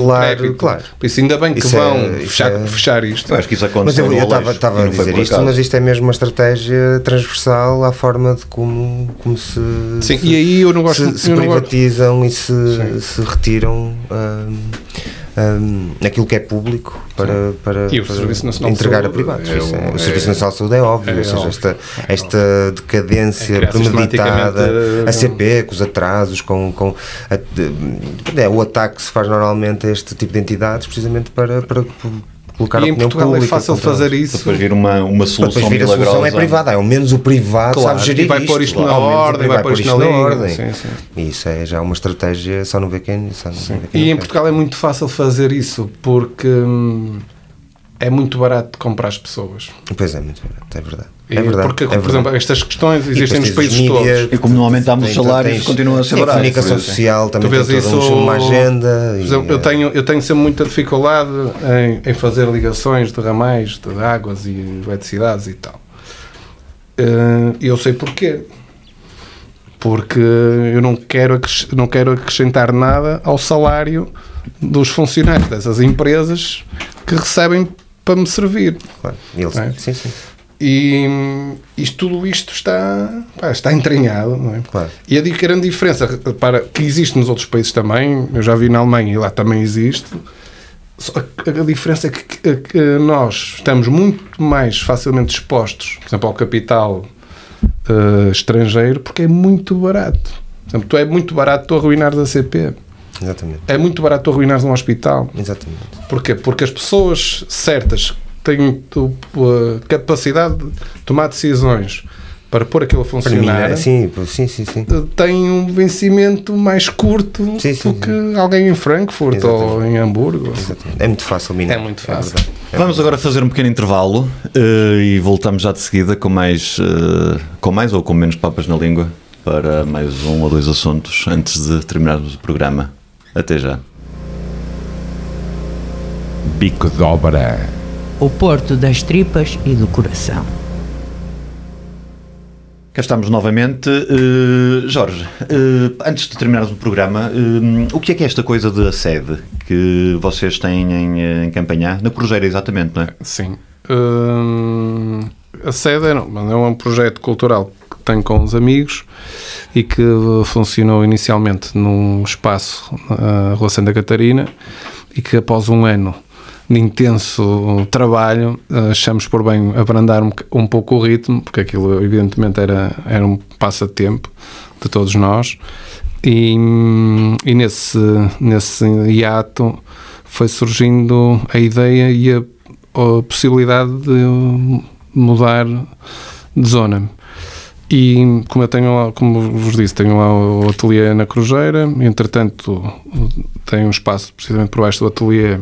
Speaker 4: claro.
Speaker 6: Por isso ainda bem que
Speaker 4: Isso é-
Speaker 6: vão
Speaker 4: isso
Speaker 6: fechar,
Speaker 4: é-
Speaker 6: fechar isto.
Speaker 1: Eu acho que isso
Speaker 4: Mas
Speaker 1: aconteceu
Speaker 4: eu
Speaker 1: no
Speaker 4: eu estava estava a dizer isto, mas isto é mesmo uma estratégia transversal à forma de como, como se,
Speaker 6: Sim,
Speaker 4: se,
Speaker 6: e aí eu não gosto
Speaker 4: se, se
Speaker 6: não gosto-
Speaker 4: privatizam e se,
Speaker 6: Sim.
Speaker 4: se retiram hum, hum, aquilo que é público para, para,
Speaker 6: E o
Speaker 4: para
Speaker 6: Serviço Nacional
Speaker 4: entregar a privados.
Speaker 6: é
Speaker 4: é-
Speaker 6: o-
Speaker 4: o Serviço
Speaker 6: é-
Speaker 4: Nacional de Saúde é óbvio,
Speaker 6: é
Speaker 4: ou seja,
Speaker 6: óbvio,
Speaker 4: esta,
Speaker 6: é
Speaker 4: esta decadência premeditada, a CP, com os atrasos, com, com a- o ataque que se faz normalmente a este tipo de entidades, precisamente para, para colocar a
Speaker 6: E em Portugal é
Speaker 4: pública
Speaker 6: fácil
Speaker 4: contra
Speaker 6: fazer isso.
Speaker 1: Depois vir uma, uma
Speaker 4: Para
Speaker 1: solução
Speaker 4: depois vir a
Speaker 1: milagrosa.
Speaker 4: solução é privada, ao menos o privado
Speaker 6: Claro,
Speaker 4: sabe gerir
Speaker 6: e vai pôr isto na
Speaker 4: ao menos o
Speaker 6: ordem, vai pôr isto na linha, sim, sim.
Speaker 4: E isso é já uma estratégia, só não vê quem, só
Speaker 6: E em
Speaker 4: quer.
Speaker 6: Portugal é muito fácil fazer isso porque hum, é muito barato de comprar as pessoas.
Speaker 4: Pois é, muito verdade, é verdade.
Speaker 6: E
Speaker 4: É verdade
Speaker 6: porque,
Speaker 4: é
Speaker 6: por
Speaker 4: verdade.
Speaker 6: exemplo, estas questões
Speaker 4: E
Speaker 6: existem nos países
Speaker 4: os
Speaker 6: todos.
Speaker 4: mídia,
Speaker 1: E como não aumentamos os salários, continuam a ser baratos.
Speaker 4: comunicação
Speaker 1: Sim, sim.
Speaker 4: social também
Speaker 6: Tu
Speaker 4: tem
Speaker 6: isso-
Speaker 4: uma agenda.
Speaker 6: Por
Speaker 4: e,
Speaker 6: exemplo, eu
Speaker 4: eh,
Speaker 6: tenho, eu tenho sempre muita dificuldade em, em fazer ligações de ramais, de águas e eletricidades e tal. Eh, E eu sei porquê. Porque eu não quero, não quero acrescentar nada ao salário dos funcionários dessas empresas que recebem para me servir.
Speaker 4: claro, e eles-
Speaker 6: É.
Speaker 4: Sim, sim,
Speaker 6: E isto, tudo isto está, pá, está entranhado, não é?
Speaker 4: claro.
Speaker 6: E a grande diferença para, que existe nos outros países também, eu já vi na Alemanha e lá também existe, só que a diferença é que, que- que nós estamos muito mais facilmente expostos, por exemplo, ao capital eh, estrangeiro, porque é muito barato. Por exemplo, tu é muito barato tu arruinares a CP.
Speaker 4: Exatamente.
Speaker 6: É muito barato tu arruinares um hospital.
Speaker 4: Exatamente.
Speaker 6: Porquê? Porque as pessoas certas tu, a capacidade de tomar decisões para pôr aquilo a
Speaker 4: Para mim,
Speaker 6: funcionar
Speaker 4: é, sim, sim, sim, sim.
Speaker 6: têm um vencimento mais curto
Speaker 4: Sim, sim,
Speaker 6: do que alguém em Frankfurt ou em Hamburgo.
Speaker 4: Exatamente. É muito fácil minar.
Speaker 6: É muito fácil.
Speaker 4: verdade. É
Speaker 1: Vamos agora fazer um pequeno intervalo eh, e voltamos já de seguida com mais, eh, com mais ou com menos papas na língua para mais um ou dois assuntos antes de terminarmos o programa. Até já.
Speaker 2: Bico de Obra.
Speaker 3: O porto das tripas e do coração.
Speaker 1: Cá estamos novamente. Eh, Jorge, eh, antes de terminarmos o programa, eh, o que é que é esta coisa de sede que vocês têm em, em campanhar? Na Cruzeira, exatamente, não é?
Speaker 6: Sim. A sede é, não, é um projeto cultural que tenho com os amigos e que uh, funcionou inicialmente num espaço na Rua Santa Catarina e que após um ano de intenso trabalho uh, achamos por bem abrandar um, um pouco o ritmo, porque aquilo evidentemente era, era um passatempo de todos nós e, e nesse, nesse hiato foi surgindo a ideia e a, a possibilidade de mudar de zona. E como eu tenho lá, como vos disse, tenho lá o ateliê na Cruzeira, entretanto tenho um espaço precisamente por baixo do ateliê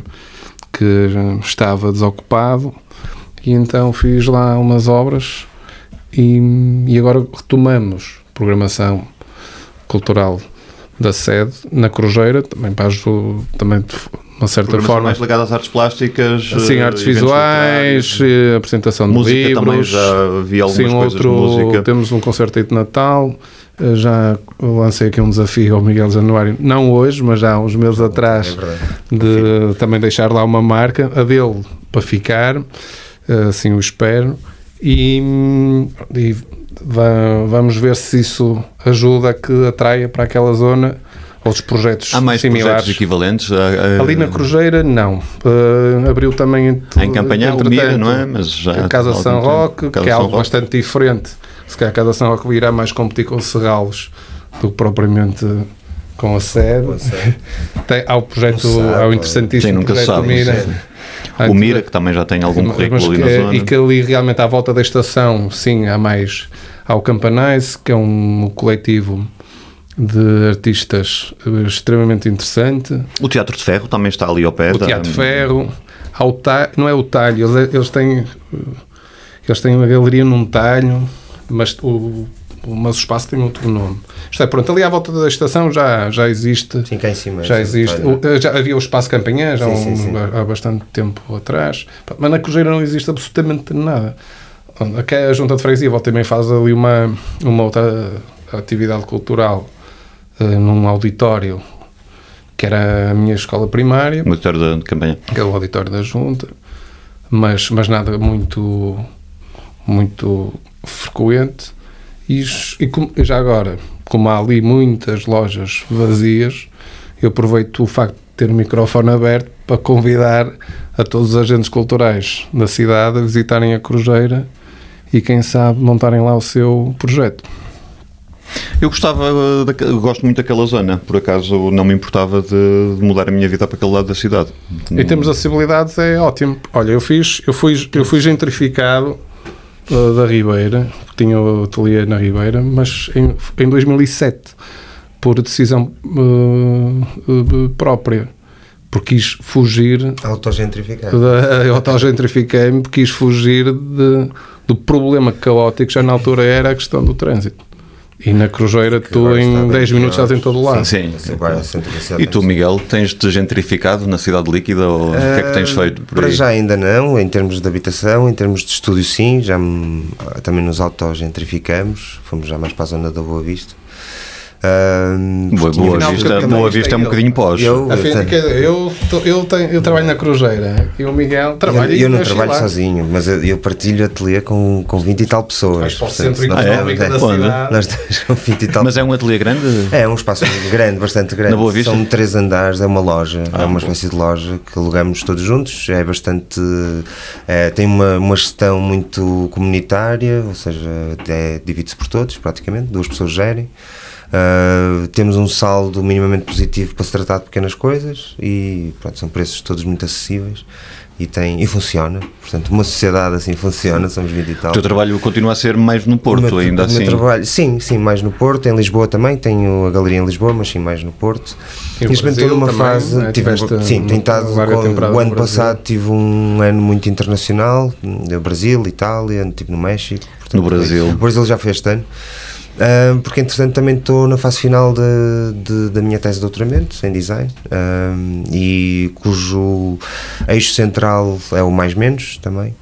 Speaker 6: que estava desocupado e então fiz lá umas obras e, e agora retomamos programação cultural da sede na Cruzeira, também, para, aju- também uma certa forma.
Speaker 1: mais ligada às artes plásticas.
Speaker 6: Sim,
Speaker 1: eh,
Speaker 6: artes visuais, eh, apresentação de
Speaker 1: Música
Speaker 6: livros.
Speaker 1: também, já vi algumas
Speaker 6: Sim,
Speaker 1: coisas de
Speaker 6: outro,
Speaker 1: música.
Speaker 6: temos um concerto aí de Natal. Eh, Já lancei aqui um desafio ao Miguel Januário, não hoje, mas já há uns meses atrás,
Speaker 4: É
Speaker 6: de também deixar lá uma marca, a dele para ficar, eh, assim o espero, e, e va- vamos ver se isso ajuda a que atraia para aquela zona outros projetos
Speaker 1: Há mais
Speaker 6: similares.
Speaker 1: projetos equivalentes? a- a-
Speaker 6: Ali na Cruzeira, não. Uh, abriu também
Speaker 1: Em campanha, o Mira, não é? Mas já
Speaker 6: a Casa São. Roque,
Speaker 1: Casa
Speaker 6: que é algo
Speaker 1: Roque.
Speaker 6: bastante diferente. Se calhar a Casa São Roque virá mais competir com o Serralos do que propriamente com a sede. *laughs* Tem, há o projeto,
Speaker 4: sabe,
Speaker 6: há o interessantíssimo
Speaker 1: Sim, nunca
Speaker 6: projeto
Speaker 1: sabe,
Speaker 6: Mira.
Speaker 1: O Mira, que também já tem algum
Speaker 6: mas
Speaker 1: currículo ali
Speaker 6: que-
Speaker 1: na
Speaker 6: E
Speaker 1: zona.
Speaker 6: que ali realmente à volta da estação, sim, há mais. Há o Campanais, que é um coletivo de artistas eh, extremamente interessante.
Speaker 1: O Teatro de Ferro também está ali ao pé.
Speaker 6: o
Speaker 1: da-
Speaker 6: Teatro de Ferro, há o talho, não é o talho, eles, eles têm eles têm uma galeria num talho, mas o, mas o espaço tem outro nome. Isto é, pronto, ali à volta da estação já, já existe.
Speaker 4: Sim, cá em cima.
Speaker 6: Já existe. O- Já havia o Espaço Campanhã, já há
Speaker 4: Sim,
Speaker 6: um-
Speaker 4: sim, sim.
Speaker 6: há bastante tempo atrás. Mas na Cruzeira não existe absolutamente nada. Aqui a Junta de Freguesia volta também faz ali uma, uma outra atividade cultural eh, num auditório que era a minha escola primária
Speaker 1: No auditório da campanha.
Speaker 6: que é o auditório da Junta, mas, mas nada muito, muito frequente. E, e como- já agora, como há ali muitas lojas vazias, eu aproveito o facto de ter o microfone aberto para convidar a todos os agentes culturais da cidade a visitarem a Cruzeira e, quem sabe, montarem lá o seu projeto.
Speaker 1: Eu gostava, eu gosto muito daquela zona, por acaso não me importava de, de mudar a minha vida para aquele lado da cidade.
Speaker 6: Em termos de acessibilidade é ótimo. Olha, eu fiz, eu fui, eu fui gentrificado da Ribeira, porque tinha o ateliê na Ribeira, mas em, em 2007, por decisão uh, própria, porque quis fugir eu autogentrifiquei-me, porque quis fugir de, do problema caótico que já na altura era a questão do trânsito. E na Cruzeira, tu em
Speaker 4: bem
Speaker 6: 10 minutos estás em todo lado.
Speaker 1: Sim.
Speaker 4: Centro-
Speaker 1: E tu, Miguel, tens-te gentrificado na cidade líquida ou o que é que tens
Speaker 4: Ah,
Speaker 1: feito por
Speaker 4: Para
Speaker 1: aí?
Speaker 4: já ainda não, em termos de habitação, em termos de estúdio sim, já me- também nos autogentrificamos, fomos já mais para a zona da Boa Vista. Ah,
Speaker 1: Boa, boa Vista, boa Vista é um
Speaker 6: é
Speaker 1: bocadinho pós.
Speaker 4: Eu, eu,
Speaker 6: eu, tenho, eu trabalho na Cruzeira e o Miguel trabalha
Speaker 4: eu, eu não trabalho
Speaker 6: Chilar.
Speaker 4: sozinho, mas eu, eu partilho ateliê com, com 20 e tal pessoas. Portanto, nós
Speaker 6: da cidade.
Speaker 4: Nós temos com 20 e tal
Speaker 1: Mas é um ateliê grande?
Speaker 4: É um espaço grande, bastante grande.
Speaker 1: Na Boa Vista?
Speaker 4: São três andares, é uma loja,
Speaker 1: Ah,
Speaker 4: é uma espécie de loja que alugamos todos juntos. É bastante. é, tem uma, uma gestão muito comunitária, ou seja, é, divide-se por todos, praticamente, duas pessoas gerem. Ah, temos um saldo minimamente positivo para se tratar de pequenas coisas e pronto, são preços todos muito acessíveis e, tem, e funciona. Portanto, uma sociedade assim funciona, somos 20 e tal.
Speaker 1: O teu trabalho continua a ser mais no Porto,
Speaker 4: meu-
Speaker 1: ainda assim.
Speaker 4: trabalho, sim, sim, mais no Porto, em Lisboa também, tenho a galeria em Lisboa, mas sim mais no Porto.
Speaker 6: E
Speaker 4: Neste momento estou numa fase.
Speaker 6: né?
Speaker 4: tive- sim, estado.
Speaker 6: larga
Speaker 4: com- o
Speaker 6: no
Speaker 4: ano
Speaker 6: Brasil.
Speaker 4: passado tive um ano muito internacional, no Brasil, Itália, estive no México. portanto,
Speaker 1: No Brasil.
Speaker 4: O Brasil já foi este ano. Ah, porque entretanto também estou na fase final de, de- da minha tese de doutoramento em design ah, e cujo eixo central é o mais menos também.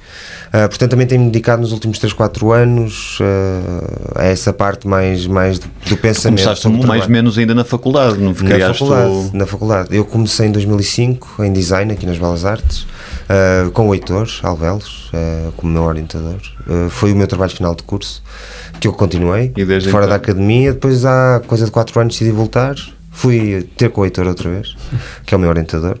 Speaker 4: Ah, portanto, também tenho-me dedicado nos últimos 3, 4 anos ah, a essa parte mais, mais do, do pensamento.
Speaker 1: Começaste mais
Speaker 4: trabalho.
Speaker 1: menos ainda na faculdade, não
Speaker 4: Na faculdade,
Speaker 1: o-
Speaker 4: na faculdade. Eu comecei em 2005 em design aqui nas Belas Artes, ah, com o Heitor Alvelos ah, como meu orientador. Ah, foi o meu trabalho final de curso que eu continuei fora
Speaker 1: então?
Speaker 4: da academia. Depois, há coisa de 4 anos, decidi voltar. Fui ter com o Heitor outra vez, que é o meu orientador.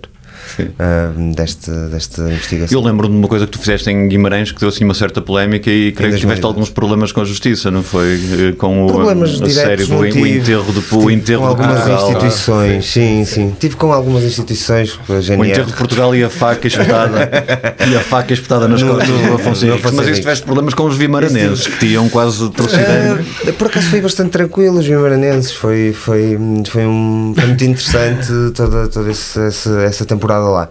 Speaker 4: Deste, desta investigação.
Speaker 1: Eu lembro-me de uma coisa que tu fizeste em Guimarães que deu assim uma certa polémica e creio que tiveste
Speaker 4: 2010.
Speaker 1: alguns problemas com a justiça, não foi? Eh, Com o,
Speaker 4: Problemas
Speaker 1: a
Speaker 4: diretos
Speaker 1: sério,
Speaker 4: não
Speaker 1: o, o
Speaker 4: tive.
Speaker 1: enterro do o
Speaker 4: Tive
Speaker 1: enterro
Speaker 4: com algumas
Speaker 1: Portugal.
Speaker 4: instituições, sim, sim. Tive com algumas instituições, a
Speaker 1: O
Speaker 4: GNR.
Speaker 1: enterro de Portugal e a faca espetada *laughs* e a faca espetada nas costas do Afonso Henriques. Mas isso tiveste problemas com os vimaranenses que tinham quase torcidando.
Speaker 4: Ah, por acaso foi bastante tranquilo, os vimaranenses. Foi, foi, foi, um, foi muito interessante toda, toda essa, essa temporada temporada lá.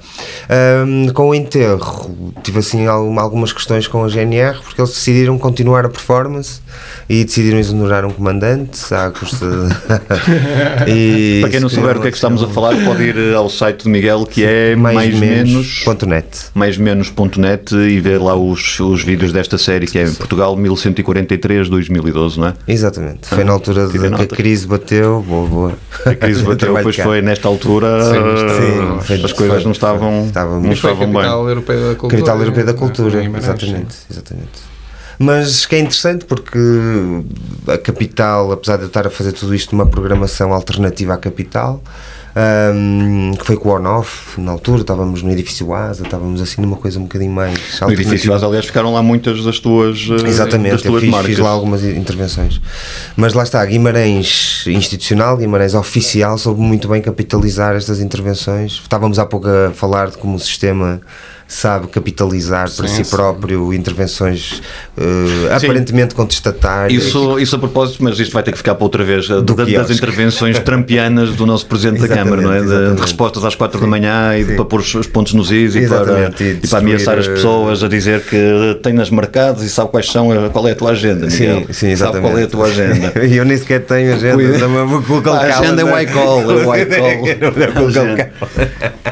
Speaker 4: Ahm, com o enterro, tive assim algum- algumas questões com a GNR, porque eles decidiram continuar a performance e decidiram exonerar um comandante à custa. *laughs* E
Speaker 1: Para quem não souber o que é que estamos a falar, pode ir ao site do Miguel que é mais, menos.
Speaker 4: ponto net.
Speaker 1: mais menos.net e ver lá os, os vídeos desta série que é Portugal 1143-2012, não é?
Speaker 4: Exatamente. Foi na altura de que a crise bateu. Boa, boa.
Speaker 1: A crise *laughs* bateu,
Speaker 4: cá.
Speaker 1: foi nesta altura
Speaker 6: Sim,
Speaker 4: sim,
Speaker 1: as
Speaker 4: foi-
Speaker 1: coisas
Speaker 4: foi-
Speaker 1: não estavam,
Speaker 4: estava
Speaker 1: não estavam bem.
Speaker 6: capital europeia da cultura.
Speaker 4: Capital Europeia da Cultura,
Speaker 6: Guimarães,
Speaker 4: exatamente, exatamente. Mas que é interessante porque a capital, apesar de eu estar a fazer tudo isto numa programação alternativa à capital, hum, que foi com o on-off, na altura estávamos no edifício Asa, estávamos assim numa coisa um bocadinho mais
Speaker 1: No edifício,
Speaker 4: alternativa.
Speaker 1: aliás, ficaram lá muitas das tuas, eh, das
Speaker 4: Exatamente, eu
Speaker 1: tuas
Speaker 4: fiz,
Speaker 1: marcas.
Speaker 4: fiz lá algumas intervenções. Mas lá está, Guimarães institucional, Guimarães oficial, soube muito bem capitalizar estas intervenções. Estávamos há pouco a falar de como o sistema sabe capitalizar para
Speaker 6: Sim,
Speaker 4: si
Speaker 6: sim.
Speaker 4: próprio intervenções eh, aparentemente contestatárias.
Speaker 1: Isso, isso a propósito, mas isto vai ter que ficar para outra vez, eh, da- das intervenções trampianas do nosso Presidente da Câmara, não é? De- De, respostas às quatro da manhã e de-
Speaker 4: Sim.
Speaker 1: para pôr os, os pontos nos is e para,
Speaker 4: e
Speaker 1: e para ameaçar as
Speaker 4: eh,
Speaker 1: pessoas a dizer que tem nas marcadas e sabe quais são, qual é a tua agenda, Miguel.
Speaker 4: Sim, sim, exatamente.
Speaker 1: Sabe qual é a tua agenda.
Speaker 4: E *laughs* eu nem sequer tenho *laughs* agenda, também vou colocar
Speaker 1: Ah, a agenda é white call, é white *laughs* call.
Speaker 4: Agenda.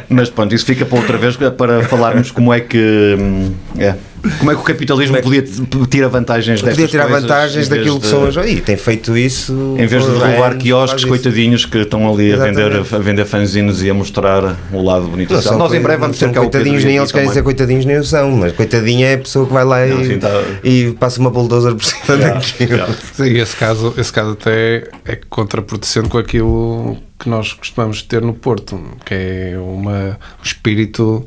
Speaker 1: Mas pronto, isso fica para outra vez para falarmos como é que hum, é, como é que o capitalismo podia t- tira vantagens destas
Speaker 4: Podia tirar
Speaker 1: coisas,
Speaker 4: vantagens daquilo que
Speaker 1: de-
Speaker 4: são hoje. E tem feito isso.
Speaker 1: Em vez de derrubar quiosques, coitadinhos que estão ali a vender, a vender fanzines e a mostrar o lado bonito.
Speaker 4: Não são
Speaker 1: Nós em breve vamos ter cá Pedro
Speaker 4: coitadinhos, nem eles querem
Speaker 1: também.
Speaker 4: ser coitadinhos, nem o são, mas coitadinha é a pessoa que vai lá
Speaker 1: Não,
Speaker 4: e,
Speaker 1: sim, tá-
Speaker 4: e passa uma bulldozer por cima *laughs* daquilo.
Speaker 6: Sim, esse caso, esse caso até é contraproducente com aquilo que nós costumamos ter no Porto, que é uma, um espírito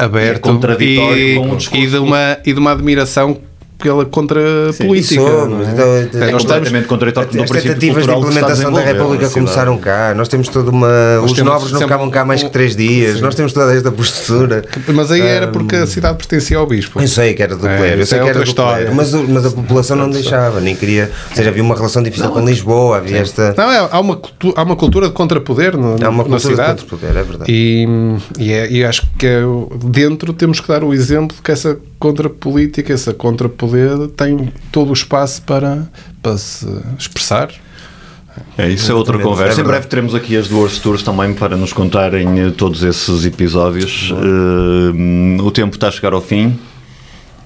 Speaker 6: aberto
Speaker 1: É contraditório
Speaker 6: e,
Speaker 1: com o discurso
Speaker 6: e, de uma, e de uma admiração pela contra-política.
Speaker 4: Somos,
Speaker 6: não é?
Speaker 4: então,
Speaker 6: É,
Speaker 1: É
Speaker 6: nós estamos-
Speaker 1: completamente contraditório
Speaker 4: As tentativas de implementação da República começaram cá. Nós temos toda uma. os
Speaker 6: temos
Speaker 4: nobres não ficavam cá mais
Speaker 6: um-
Speaker 4: que três dias.
Speaker 6: Sim.
Speaker 4: Nós temos toda esta postura.
Speaker 6: Mas aí era porque a cidade pertencia ao bispo.
Speaker 4: Eu sei que era do
Speaker 6: É,
Speaker 4: clero, eu
Speaker 6: isso
Speaker 4: sei
Speaker 6: é
Speaker 4: que era do
Speaker 6: história.
Speaker 4: clero, mas, mas a população não deixava, nem queria. Ou seja, havia uma relação difícil com Lisboa, havia esta.
Speaker 6: Não, é, há, uma, cultu- há uma cultura de contrapoder no,
Speaker 4: Há uma
Speaker 6: na
Speaker 4: cultura de
Speaker 6: cidade.
Speaker 4: contra-poder, é verdade.
Speaker 6: E, e, é- e acho que é dentro temos que dar o exemplo que essa contrapolítica, essa contrapoder tem todo o espaço para, para se expressar.
Speaker 1: É, isso é outra conversa.
Speaker 4: é
Speaker 1: em breve teremos aqui as duas tours também para nos contarem eh, todos esses episódios. Eh, o tempo está a chegar ao fim.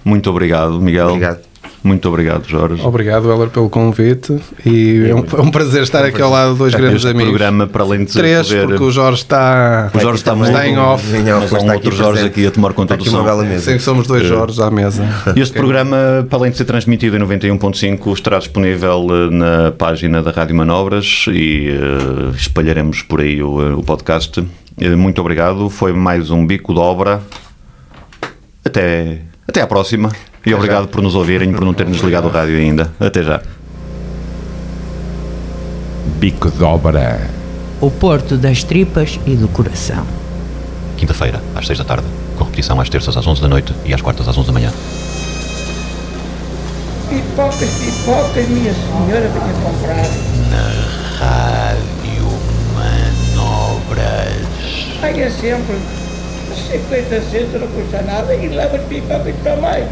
Speaker 1: Muito obrigado, Miguel.
Speaker 4: Obrigado.
Speaker 1: Muito obrigado, Jorge.
Speaker 6: Obrigado, Heller, pelo convite e é um, é um prazer estar aqui ao lado de dois grandes
Speaker 1: Este
Speaker 6: amigos.
Speaker 1: programa, para além de
Speaker 6: Três,
Speaker 1: poder...
Speaker 6: porque o Jorge está,
Speaker 1: O Jorge está,
Speaker 4: também.
Speaker 1: muito-
Speaker 6: está em off.
Speaker 4: Em off,
Speaker 1: Mas um
Speaker 4: está
Speaker 1: outro
Speaker 4: aqui
Speaker 1: Jorge
Speaker 4: presente.
Speaker 1: aqui a tomar conta
Speaker 4: Está
Speaker 1: do som.
Speaker 6: Sim, somos dois Jorges à mesa.
Speaker 1: Este programa, para além de ser transmitido em 91.5, estará disponível eh, na página da Rádio Manobras e eh, espalharemos por aí o, eh, o podcast. Muito obrigado. Foi mais um bico de obra. Até, até à próxima. E obrigado por nos ouvirem, por não terem desligado o rádio ainda. Até já.
Speaker 2: Bico de obra.
Speaker 3: O Porto das Tripas e do Coração.
Speaker 5: Quinta-feira, às 6 da tarde. Com repetição às terças às 11 da noite e às quartas às 11 da manhã.
Speaker 7: Pipocas, pipocas, minha senhora, venha comprar.
Speaker 5: Rádio Manobras.
Speaker 7: Paga sempre 50 centos, não custa nada, e leva as pipocas também.